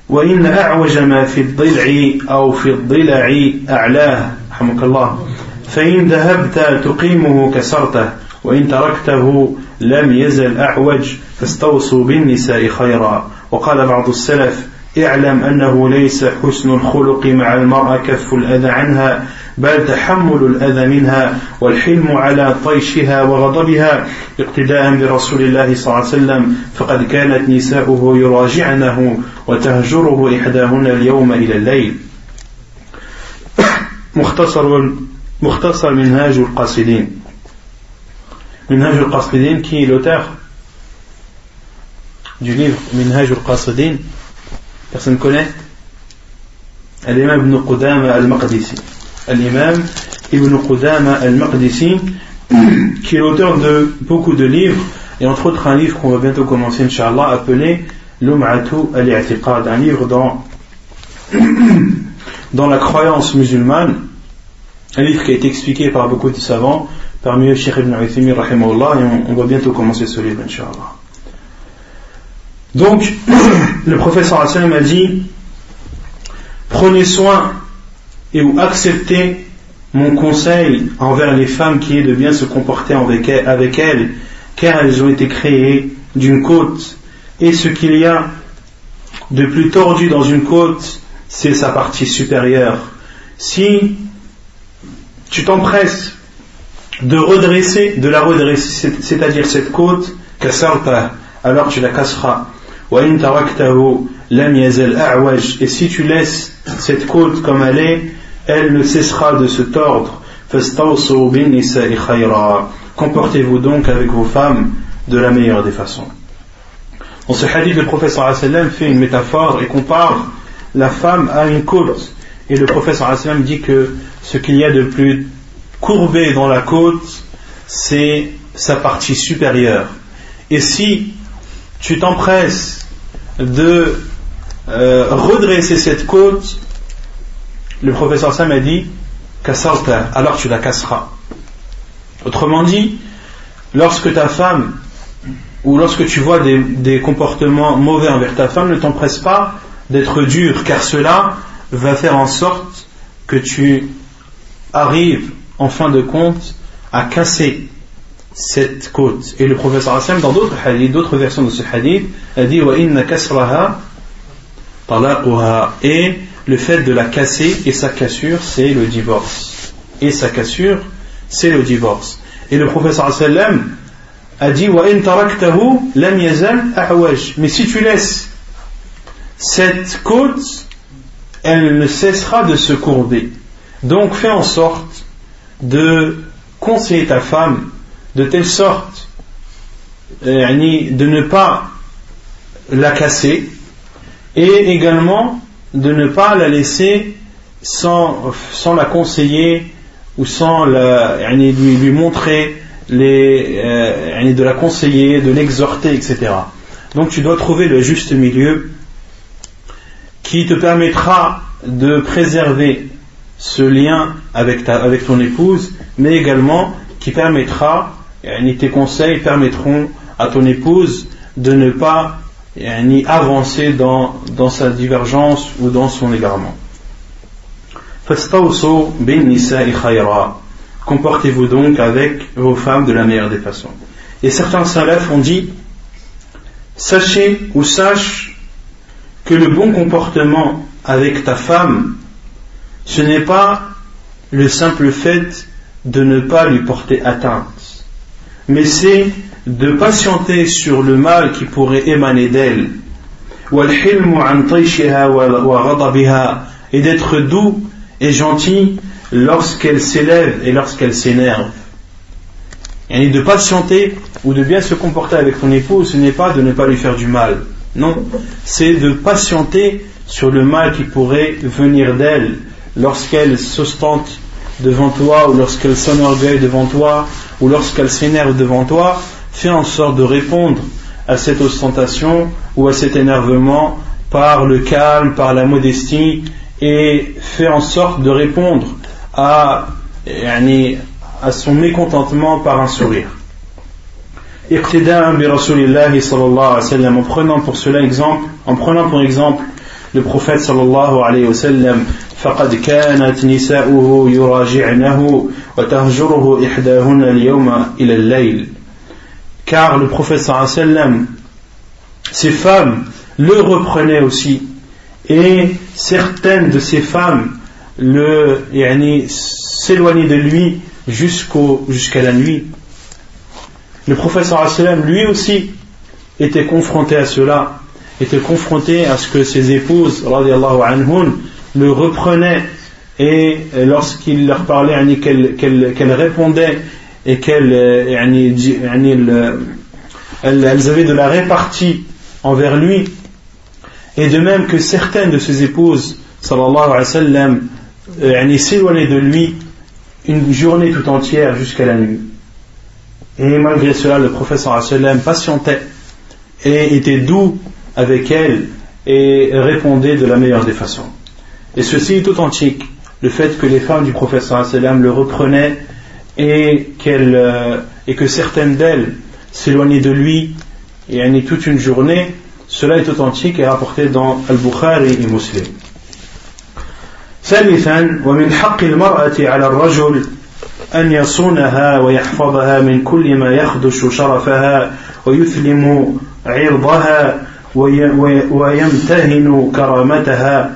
وإن أعوج ما في الضلع أو في الضلع أعلاه رحمك الله فإن ذهبت تقيمه كسرته وإن تركته لم يزل أعوج فاستوصوا بالنساء خيرا. وقال بعض السلف اعلم أنه ليس حسن الخلق مع المرأة كف الأذى عنها بل تحمل الأذى منها والحلم على طيشها وغضبها. اقتداء برسول الله صلى الله عليه وسلم فقد كانت نساؤه يراجعنه وتهجره إحداهن اليوم إلى الليل. مختصر مختصر منهاج القاصدين. منهاج القاصدين est l'auteur du livre Minhaj al-Qasidin Personne connaît? L'imam Ibn Qudama al-Maqdisi. L'imam Ibn Qudama al-Maqdisi, qui est l'auteur de beaucoup de livres, et entre autres un livre qu'on va bientôt commencer, Inch'Allah, appelé Lum'atu al-I'tiqad, un livre dans, dans la croyance musulmane, un livre qui a été expliqué par beaucoup de savants, parmi eux Sheikh Ibn Uthaymi, et on, on va bientôt commencer ce livre, Inch'Allah. Donc, le professeur Hassan a dit Prenez soin et ou acceptez mon conseil envers les femmes qui est de bien se comporter avec elles, car elles ont été créées d'une côte. Et ce qu'il y a de plus tordu dans une côte, c'est sa partie supérieure. Si tu t'empresses de redresser, de la redresser, c'est-à-dire cette côte, alors tu la casseras. Et si tu laisses cette côte comme elle est, elle ne cessera de se tordre. Comportez-vous donc avec vos femmes de la meilleure des façons. Dans ce hadith, le professeur fait une métaphore et compare la femme à une côte. Et le professeur dit que ce qu'il y a de plus courbé dans la côte, c'est sa partie supérieure. Et si tu t'empresses de euh, redresser cette côte, le professeur Sam a dit alors tu la casseras. Autrement dit, lorsque ta femme ou lorsque tu vois des, des comportements mauvais envers ta femme, ne t'empresse pas d'être dur, car cela va faire en sorte que tu arrives en fin de compte à casser cette côte. Et le professeur Hassan, dans d'autres d'autres versions de ce hadith, a dit Et le fait de la casser et sa cassure, c'est le divorce. Et sa cassure, c'est le divorce. Et le professeur Hassan a dit Mais si tu laisses cette côte, elle ne cessera de se courber. Donc fais en sorte de conseiller ta femme de telle sorte de ne pas la casser et également de ne pas la laisser sans, la conseiller ou sans lui, montrer les, euh, de la conseiller, de l'exhorter, etc. Donc tu dois trouver le juste milieu qui te permettra de préserver ce lien avec, ta, avec ton épouse, mais également qui permettra tes conseils permettront à ton épouse de ne pas ni avancer dans, dans sa divergence ou dans son égarement. Comportez-vous donc avec vos femmes de la meilleure des façons. Et certains salafs ont dit Sachez ou sache que le bon comportement avec ta femme, ce n'est pas le simple fait de ne pas lui porter atteinte mais c'est de patienter sur le mal qui pourrait émaner d'elle et d'être doux et gentil lorsqu'elle s'élève et lorsqu'elle s'énerve. Et de patienter ou de bien se comporter avec ton épouse, ce n'est pas de ne pas lui faire du mal. Non, c'est de patienter sur le mal qui pourrait venir d'elle lorsqu'elle s'ostente devant toi ou lorsqu'elle s'enorgueille devant toi ou lorsqu'elle s'énerve devant toi, fais en sorte de répondre à cette ostentation ou à cet énervement par le calme, par la modestie et fait en sorte de répondre à, à son mécontentement par un sourire. En prenant pour cela exemple, en prenant pour exemple le prophète sallallahu alayhi wa sallam, فقد كانت نساؤه يراجعنه وتهجره إحداهن اليوم إلى الليل car le prophète sallallahu alayhi wa sallam ses femmes le reprenaient aussi et certaines de ces femmes le s'éloignaient de lui jusqu'à la nuit le prophète sallam lui aussi était confronté à cela était confronté à ce que ses épouses anhun, le reprenaient et lorsqu'il leur parlait qu'elles répondaient et qu'elles euh, avaient de la répartie envers lui. Et de même que certaines de ses épouses sallallahu alayhi wa sallam euh, s'éloignaient de lui une journée tout entière jusqu'à la nuit. Et malgré cela le professeur sallam patientait et était doux avec elle et répondait de la meilleure des façons et ceci est authentique le fait que les femmes du professeur sallam le reprenaient et, euh, et que certaines d'elles s'éloignaient de lui et en toute une journée cela est authentique et rapporté dans Al-Bukhari et Muslim. ثالثا ومن حق المرأة على الرجل أن يصونها ويحفظها من كل ما يخدش شرفها ويثلم عرضها ويمتهن كرامتها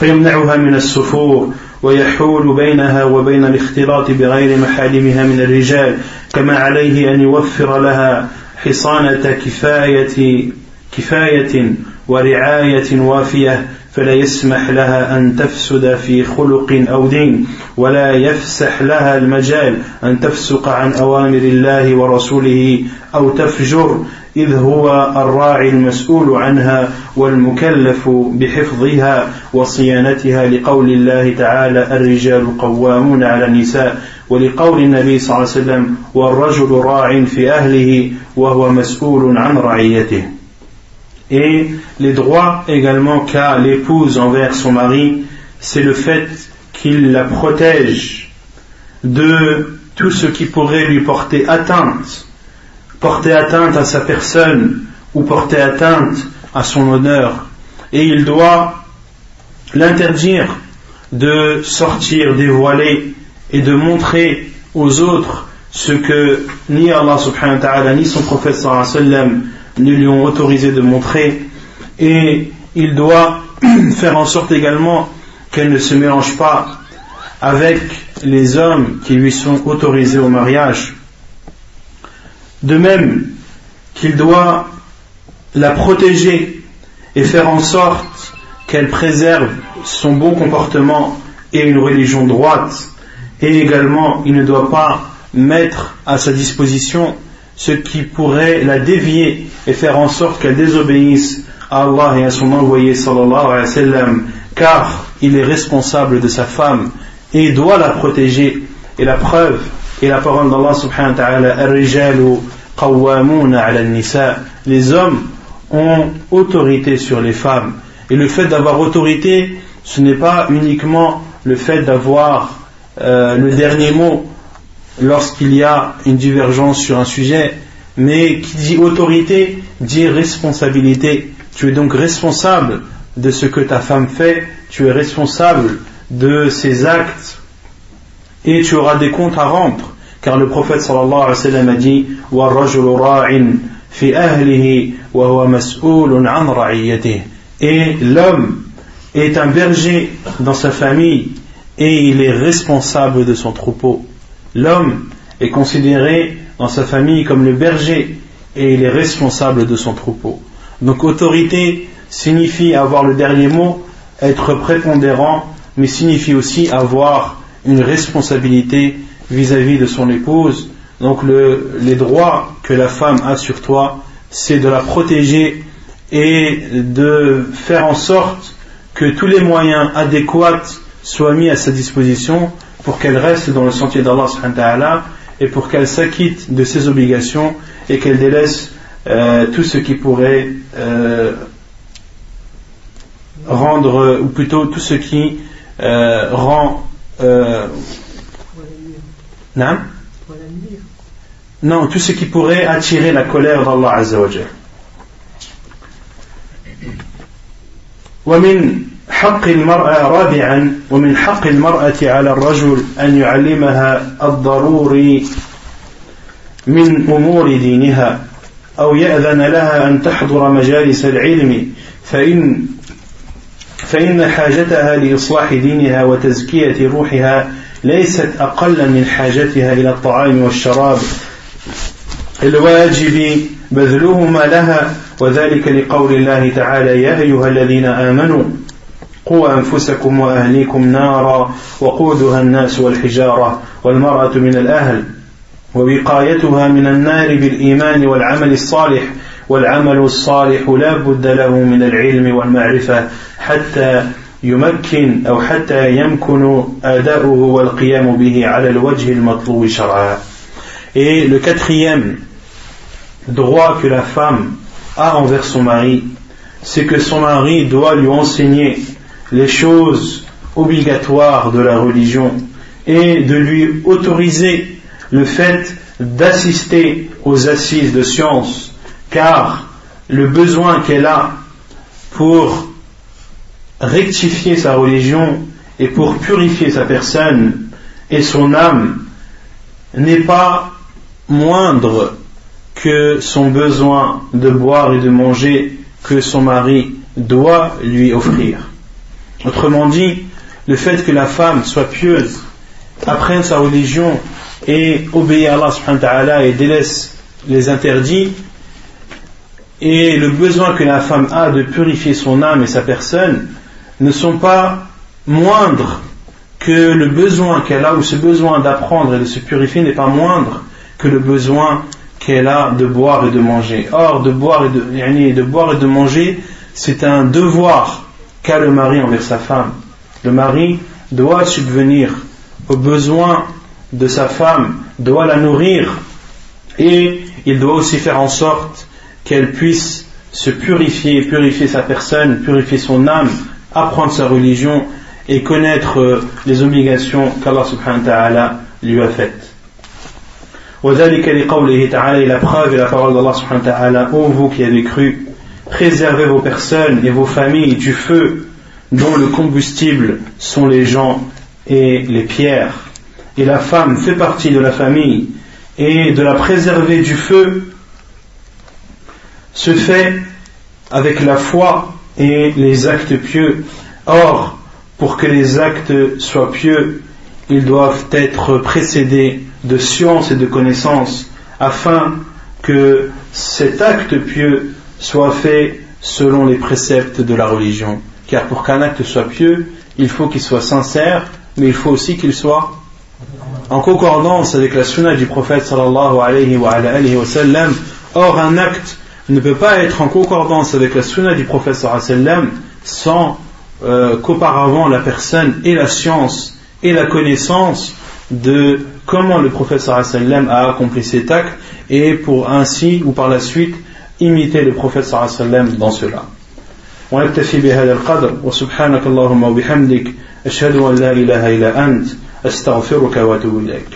فيمنعها من السفور ويحول بينها وبين الاختلاط بغير محارمها من الرجال كما عليه أن يوفر لها حصانة كفاية كفاية ورعاية وافية فلا يسمح لها أن تفسد في خلق أو دين ولا يفسح لها المجال أن تفسق عن أوامر الله ورسوله أو تفجر. إذ هو الراعي المسؤول عنها والمكلف بحفظها وصيانتها لقول الله تعالى الرجال قوامون على النساء ولقول النبي صلى الله عليه وسلم والرجل راع في أهله وهو مسؤول عن رعيته Et les droits également qu'a l'épouse envers son mari, c'est le fait qu'il la protège de tout ce qui pourrait lui porter atteinte, porter atteinte à sa personne ou porter atteinte à son honneur. Et il doit l'interdire de sortir dévoiler et de montrer aux autres ce que ni Allah subhanahu wa ta'ala ni son prophète sallam ne lui ont autorisé de montrer et il doit faire en sorte également qu'elle ne se mélange pas avec les hommes qui lui sont autorisés au mariage. De même qu'il doit la protéger et faire en sorte qu'elle préserve son bon comportement et une religion droite. Et également, il ne doit pas mettre à sa disposition ce qui pourrait la dévier et faire en sorte qu'elle désobéisse à Allah et à son envoyé sallallahu alayhi wa sallam, car il est responsable de sa femme et doit la protéger. Et la preuve est la parole d'Allah subhanahu wa ta'ala, les hommes ont autorité sur les femmes. Et le fait d'avoir autorité, ce n'est pas uniquement le fait d'avoir euh, le dernier mot lorsqu'il y a une divergence sur un sujet, mais qui dit autorité dit responsabilité. Tu es donc responsable de ce que ta femme fait, tu es responsable de ses actes et tu auras des comptes à rendre. Car le prophète sallallahu alayhi wa sallam a dit Et l'homme est un berger dans sa famille et il est responsable de son troupeau. L'homme est considéré dans sa famille comme le berger et il est responsable de son troupeau. Donc autorité signifie avoir le dernier mot, être prépondérant, mais signifie aussi avoir une responsabilité vis-à-vis de son épouse. Donc les droits que la femme a sur toi, c'est de la protéger et de faire en sorte que tous les moyens adéquats soient mis à sa disposition pour qu'elle reste dans le sentier d'Allah et pour qu'elle s'acquitte de ses obligations et qu'elle délaisse euh, tout ce qui pourrait euh, rendre, ou plutôt tout ce qui euh, rend. Non non, tout ce qui pourrait attirer la colère d'Allah Azzawajal. ومن حق المرأة رابعا ومن حق المرأة على الرجل أن يعلمها الضروري من أمور دينها أو يأذن لها أن تحضر مجالس العلم فإن فإن حاجتها لإصلاح دينها وتزكية روحها ليست أقل من حاجتها إلى الطعام والشراب. الواجب بذلهما لها وذلك لقول الله تعالى يا أيها الذين آمنوا قوا أنفسكم وأهليكم نارا وقودها الناس والحجارة والمرأة من الأهل ووقايتها من النار بالإيمان والعمل الصالح والعمل الصالح لا بد له من العلم والمعرفة حتى يمكن أو حتى يمكن أداؤه والقيام به على الوجه المطلوب شرعا Et le quatrième droit que la femme a envers son mari, c'est que son mari doit lui enseigner les choses obligatoires de la religion et de lui autoriser le fait d'assister aux assises de science, car le besoin qu'elle a pour rectifier sa religion et pour purifier sa personne et son âme n'est pas moindre que son besoin de boire et de manger que son mari doit lui offrir. Autrement dit, le fait que la femme soit pieuse, apprenne sa religion et obéit à Allah et délaisse les interdits, et le besoin que la femme a de purifier son âme et sa personne ne sont pas moindres que le besoin qu'elle a ou ce besoin d'apprendre et de se purifier n'est pas moindre que le besoin qu'elle a de boire et de manger. Or, de boire et de, manger, c'est un devoir qu'a le mari envers sa femme. Le mari doit subvenir aux besoins de sa femme, doit la nourrir et il doit aussi faire en sorte qu'elle puisse se purifier, purifier sa personne, purifier son âme, apprendre sa religion et connaître les obligations qu'Allah subhanahu wa ta'ala lui a faites. وذلك لقوله تعالى la preuve et la parole d'Allah subhanahu wa ta'ala ô vous qui avez cru préservez vos personnes et vos familles du feu dont le combustible sont les gens et les pierres et la femme fait partie de la famille et de la préserver du feu se fait avec la foi et les actes pieux or pour que les actes soient pieux ils doivent être précédés de science et de connaissance afin que cet acte pieux soit fait selon les préceptes de la religion. Car pour qu'un acte soit pieux, il faut qu'il soit sincère, mais il faut aussi qu'il soit en concordance avec la sunna du prophète sallallahu alayhi wa, sallam. Or, un acte ne peut pas être en concordance avec la sunna du prophète sallallahu alayhi wa sallam sans euh, qu'auparavant la personne ait la science et la connaissance de comment le prophète sallam a accompli cet acte et pour ainsi ou par la suite imiter le prophète sallam dans cela. ونكتفي بهذا القدر وسبحانك اللهم وبحمدك أشهد أن لا إله إلا أنت أستغفرك وأتوب إليك